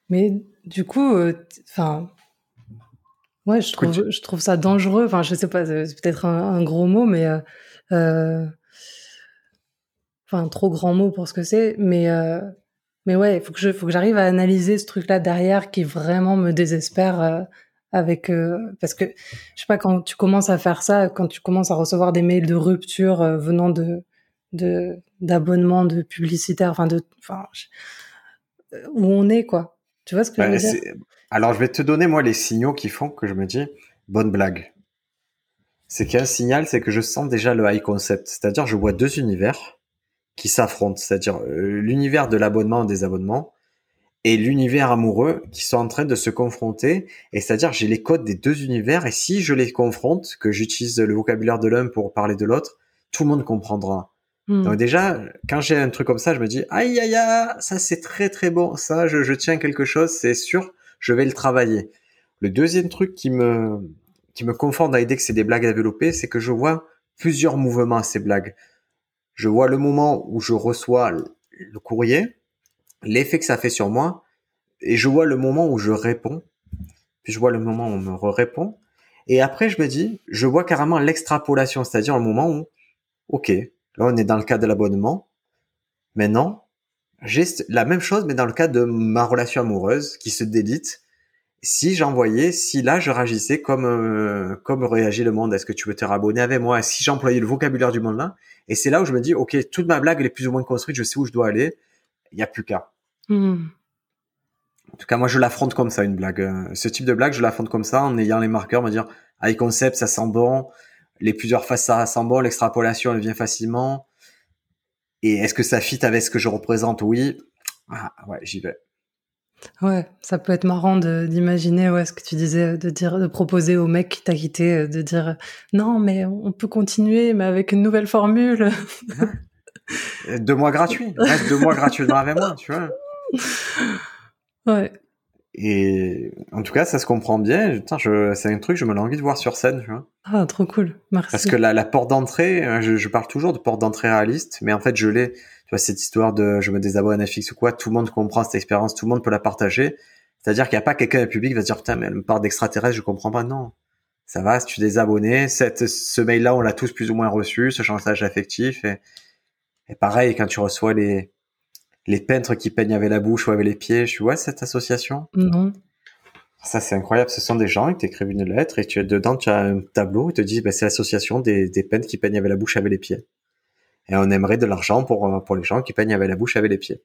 Mais du coup, euh, enfin, Ouais, je trouve, je trouve ça dangereux. Enfin, je sais pas, c'est peut-être un, gros mot, mais euh, euh, enfin, trop grand mot pour ce que c'est. Mais euh, mais ouais, il faut que je, faut que j'arrive à analyser ce truc-là derrière qui vraiment me désespère avec parce que je sais pas quand tu commences à faire ça, quand tu commences à recevoir des mails de rupture venant de de d'abonnements, de publicitaires, enfin de, enfin, où on est quoi. Tu vois ce que je bah, veux dire? Alors, je vais te donner, moi, les signaux qui font que je me dis, bonne blague. C'est qu'un signal, c'est que je sens déjà le high concept. C'est-à-dire, je vois deux univers qui s'affrontent. C'est-à-dire, euh, l'univers de l'abonnement des abonnements et l'univers amoureux qui sont en train de se confronter. Et c'est-à-dire, j'ai les codes des deux univers et si je les confronte, que j'utilise le vocabulaire de l'un pour parler de l'autre, tout le monde comprendra. Hmm. Donc déjà, quand j'ai un truc comme ça, je me dis, aïe, aïe, aïe, ça c'est très très bon, ça je, je tiens quelque chose, c'est sûr je vais le travailler. Le deuxième truc qui me, qui me conforte dans l'idée que c'est des blagues à développer, c'est que je vois plusieurs mouvements à ces blagues. Je vois le moment où je reçois le courrier, l'effet que ça fait sur moi, et je vois le moment où je réponds, puis je vois le moment où on me répond, et après je me dis, je vois carrément l'extrapolation, c'est-à-dire le moment où, ok, là on est dans le cas de l'abonnement, maintenant la même chose, mais dans le cas de ma relation amoureuse qui se délite. Si j'envoyais, si là je réagissais comme euh, comme réagit le monde, est-ce que tu veux te rabonner avec moi? Si j'employais le vocabulaire du monde là, et c'est là où je me dis, ok, toute ma blague elle est plus ou moins construite, je sais où je dois aller, il y a plus qu'à. Hmm. En tout cas, moi je l'affronte comme ça une blague. Ce type de blague, je l'affronte comme ça en ayant les marqueurs, me dire, high concept, ça sent bon, les plusieurs faces ça sent bon, l'extrapolation elle vient facilement et est-ce que ça fit avec ce que je représente? Oui. Ah, ouais, j'y vais. Ouais, ça peut être marrant d'imaginer ouais, ce que tu disais, de dire, de proposer au mec qui t'a quitté, euh, de dire non, mais on peut continuer, mais avec une nouvelle formule. deux mois gratuits, reste deux mois gratuitement avec moi, tu vois. Ouais. Et en tout cas, ça se comprend bien. c'est un truc, je me envie de voir sur scène, tu vois. Ah, trop cool. Merci. Parce que la, la porte d'entrée, euh, je, je, parle toujours de porte d'entrée réaliste, mais en fait, je l'ai. Tu vois, cette histoire de je me désabonne à Netflix ou quoi, tout le monde comprend cette expérience, tout le monde peut la partager. C'est-à-dire qu'il n'y a pas quelqu'un du public qui va se dire, putain, mais elle me parle d'extraterrestre, je comprends pas. Non. Ça va, si tu es désabonné, cette, ce mail-là, on l'a tous plus ou moins reçu, ce chantage affectif. Et, et pareil, quand tu reçois les, les peintres qui peignent avec la bouche ou avec les pieds. Tu vois cette association? Non. Ça, c'est incroyable. Ce sont des gens qui t'écrivent une lettre et tu es dedans, tu as un tableau. Ils te disent, bah, c'est l'association des, des peintres qui peignent avec la bouche avec les pieds. Et on aimerait de l'argent pour, pour les gens qui peignent avec la bouche avec les pieds.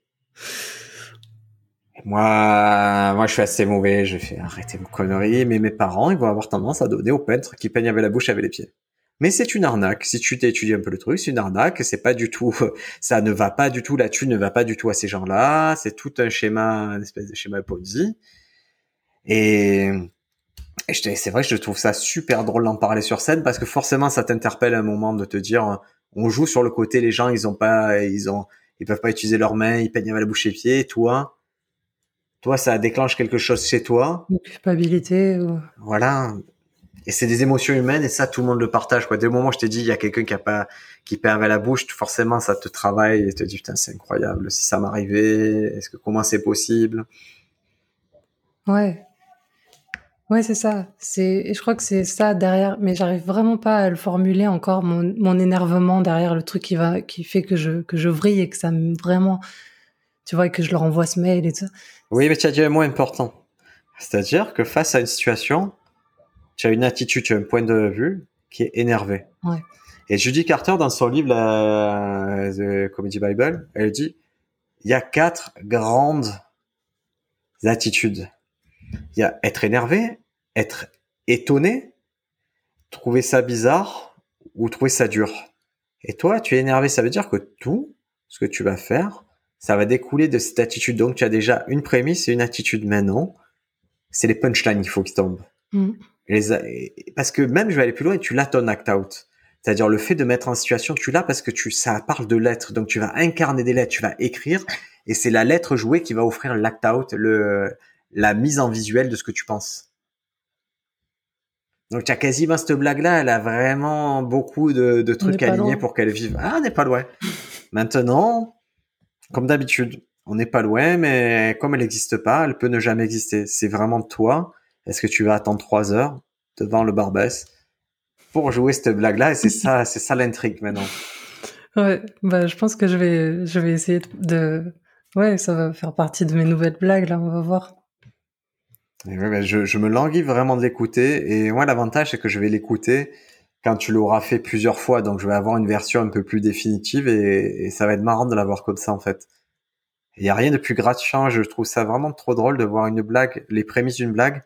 moi, moi, je suis assez mauvais. Je fais arrêter vos conneries. Mais mes parents, ils vont avoir tendance à donner aux peintres qui peignent avec la bouche avec les pieds. Mais c'est une arnaque. Si tu t'étudies un peu le truc, c'est une arnaque. C'est pas du tout, ça ne va pas du tout, la thune ne va pas du tout à ces gens-là. C'est tout un schéma, une espèce de schéma Ponzi. Et, et c'est vrai que je trouve ça super drôle d'en parler sur scène parce que forcément ça t'interpelle à un moment de te dire, on joue sur le côté, les gens, ils ont pas, ils ont, ils peuvent pas utiliser leurs mains, ils peignent avec la bouche et pieds, toi, toi, ça déclenche quelque chose chez toi. Une culpabilité. Voilà. Et c'est des émotions humaines et ça, tout le monde le partage. Quoi. Dès le moment où je t'ai dit, il y a quelqu'un qui a pas, qui perd la bouche, forcément, ça te travaille et te dit, putain, c'est incroyable. Si ça m'arrivait, est-ce que comment c'est possible? Ouais. Ouais, c'est ça. C'est, je crois que c'est ça derrière, mais j'arrive vraiment pas à le formuler encore mon, mon énervement derrière le truc qui va, qui fait que je que je vrille et que ça me vraiment, tu vois, que je leur envoie ce mail et tout ça. Oui, mais tu as dit un mot important. C'est-à-dire que face à une situation, tu as une attitude, tu as un point de vue qui est énervé. Ouais. Et Judy Carter, dans son livre, la, The Comedy Bible, elle dit, il y a quatre grandes attitudes il y a être énervé, être étonné, trouver ça bizarre ou trouver ça dur. Et toi, tu es énervé, ça veut dire que tout ce que tu vas faire, ça va découler de cette attitude. Donc, tu as déjà une prémisse et une attitude maintenant. C'est les punchlines qu'il faut qu'ils tombent. Mm. Les, parce que même, je vais aller plus loin, et tu l'as ton act out. C'est-à-dire le fait de mettre en situation, tu l'as parce que tu, ça parle de lettres. Donc, tu vas incarner des lettres, tu vas écrire, et c'est la lettre jouée qui va offrir l'act out, le, la mise en visuel de ce que tu penses. Donc tu as quasiment cette blague-là, elle a vraiment beaucoup de, trucs alignés pour qu'elle vive. Ah, on n'est pas loin. Maintenant, comme d'habitude, on n'est pas loin, mais comme elle n'existe pas, elle peut ne jamais exister. C'est vraiment toi. Est-ce que tu vas attendre trois heures devant le Barbès pour jouer cette blague-là? Et c'est ça, c'est ça l'intrigue maintenant. Ouais, bah je pense que je vais, je vais essayer de, ouais, ça va faire partie de mes nouvelles blagues là. On va voir je, me languis vraiment de l'écouter. Et moi, l'avantage, c'est que je vais l'écouter quand tu l'auras fait plusieurs fois. Donc, je vais avoir une version un peu plus définitive et, ça va être marrant de l'avoir comme ça, en fait. Il n'y a rien de plus gratifiant. Je trouve ça vraiment trop drôle de voir une blague, les prémices d'une blague,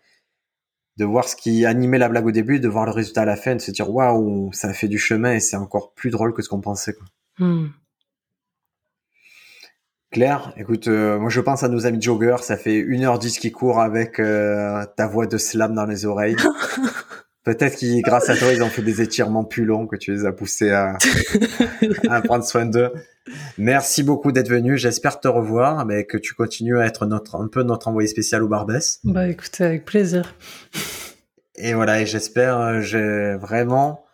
de voir ce qui animait la blague au début, de voir le résultat à la fin, de se dire waouh, ça a fait du chemin et c'est encore plus drôle que ce qu'on pensait. Quoi. Hmm. Claire, écoute, euh, moi je pense à nos amis joggers, ça fait 1h10 qu'ils courent avec euh, ta voix de slam dans les oreilles. Peut-être qu'ils, grâce à toi, ils ont fait des étirements plus longs que tu les as poussés à, à prendre soin d'eux. Merci beaucoup d'être venu. J'espère te revoir, mais que tu continues à être notre, un peu notre envoyé spécial au Barbès. Bah écoute, avec plaisir. Et voilà, et j'espère euh, vraiment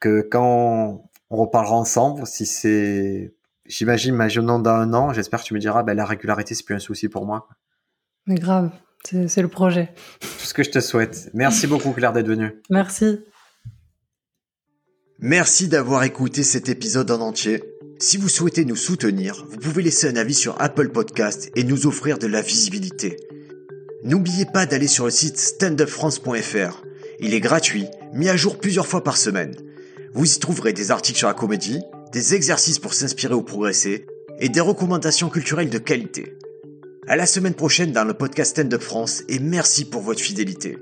que quand on reparlera ensemble, si c'est j'imagine, imaginons dans un an, j'espère que tu me diras, ben, la régularité, c'est plus un souci pour moi. Mais grave, c'est le projet. Tout ce que je te souhaite. Merci beaucoup, Claire, d'être venue. Merci. Merci d'avoir écouté cet épisode en entier. Si vous souhaitez nous soutenir, vous pouvez laisser un avis sur Apple Podcast et nous offrir de la visibilité. N'oubliez pas d'aller sur le site standupfrance.fr. Il est gratuit, mis à jour plusieurs fois par semaine. Vous y trouverez des articles sur la comédie, des exercices pour s'inspirer ou progresser, et des recommandations culturelles de qualité. À la semaine prochaine dans le podcast Stand Up France et merci pour votre fidélité.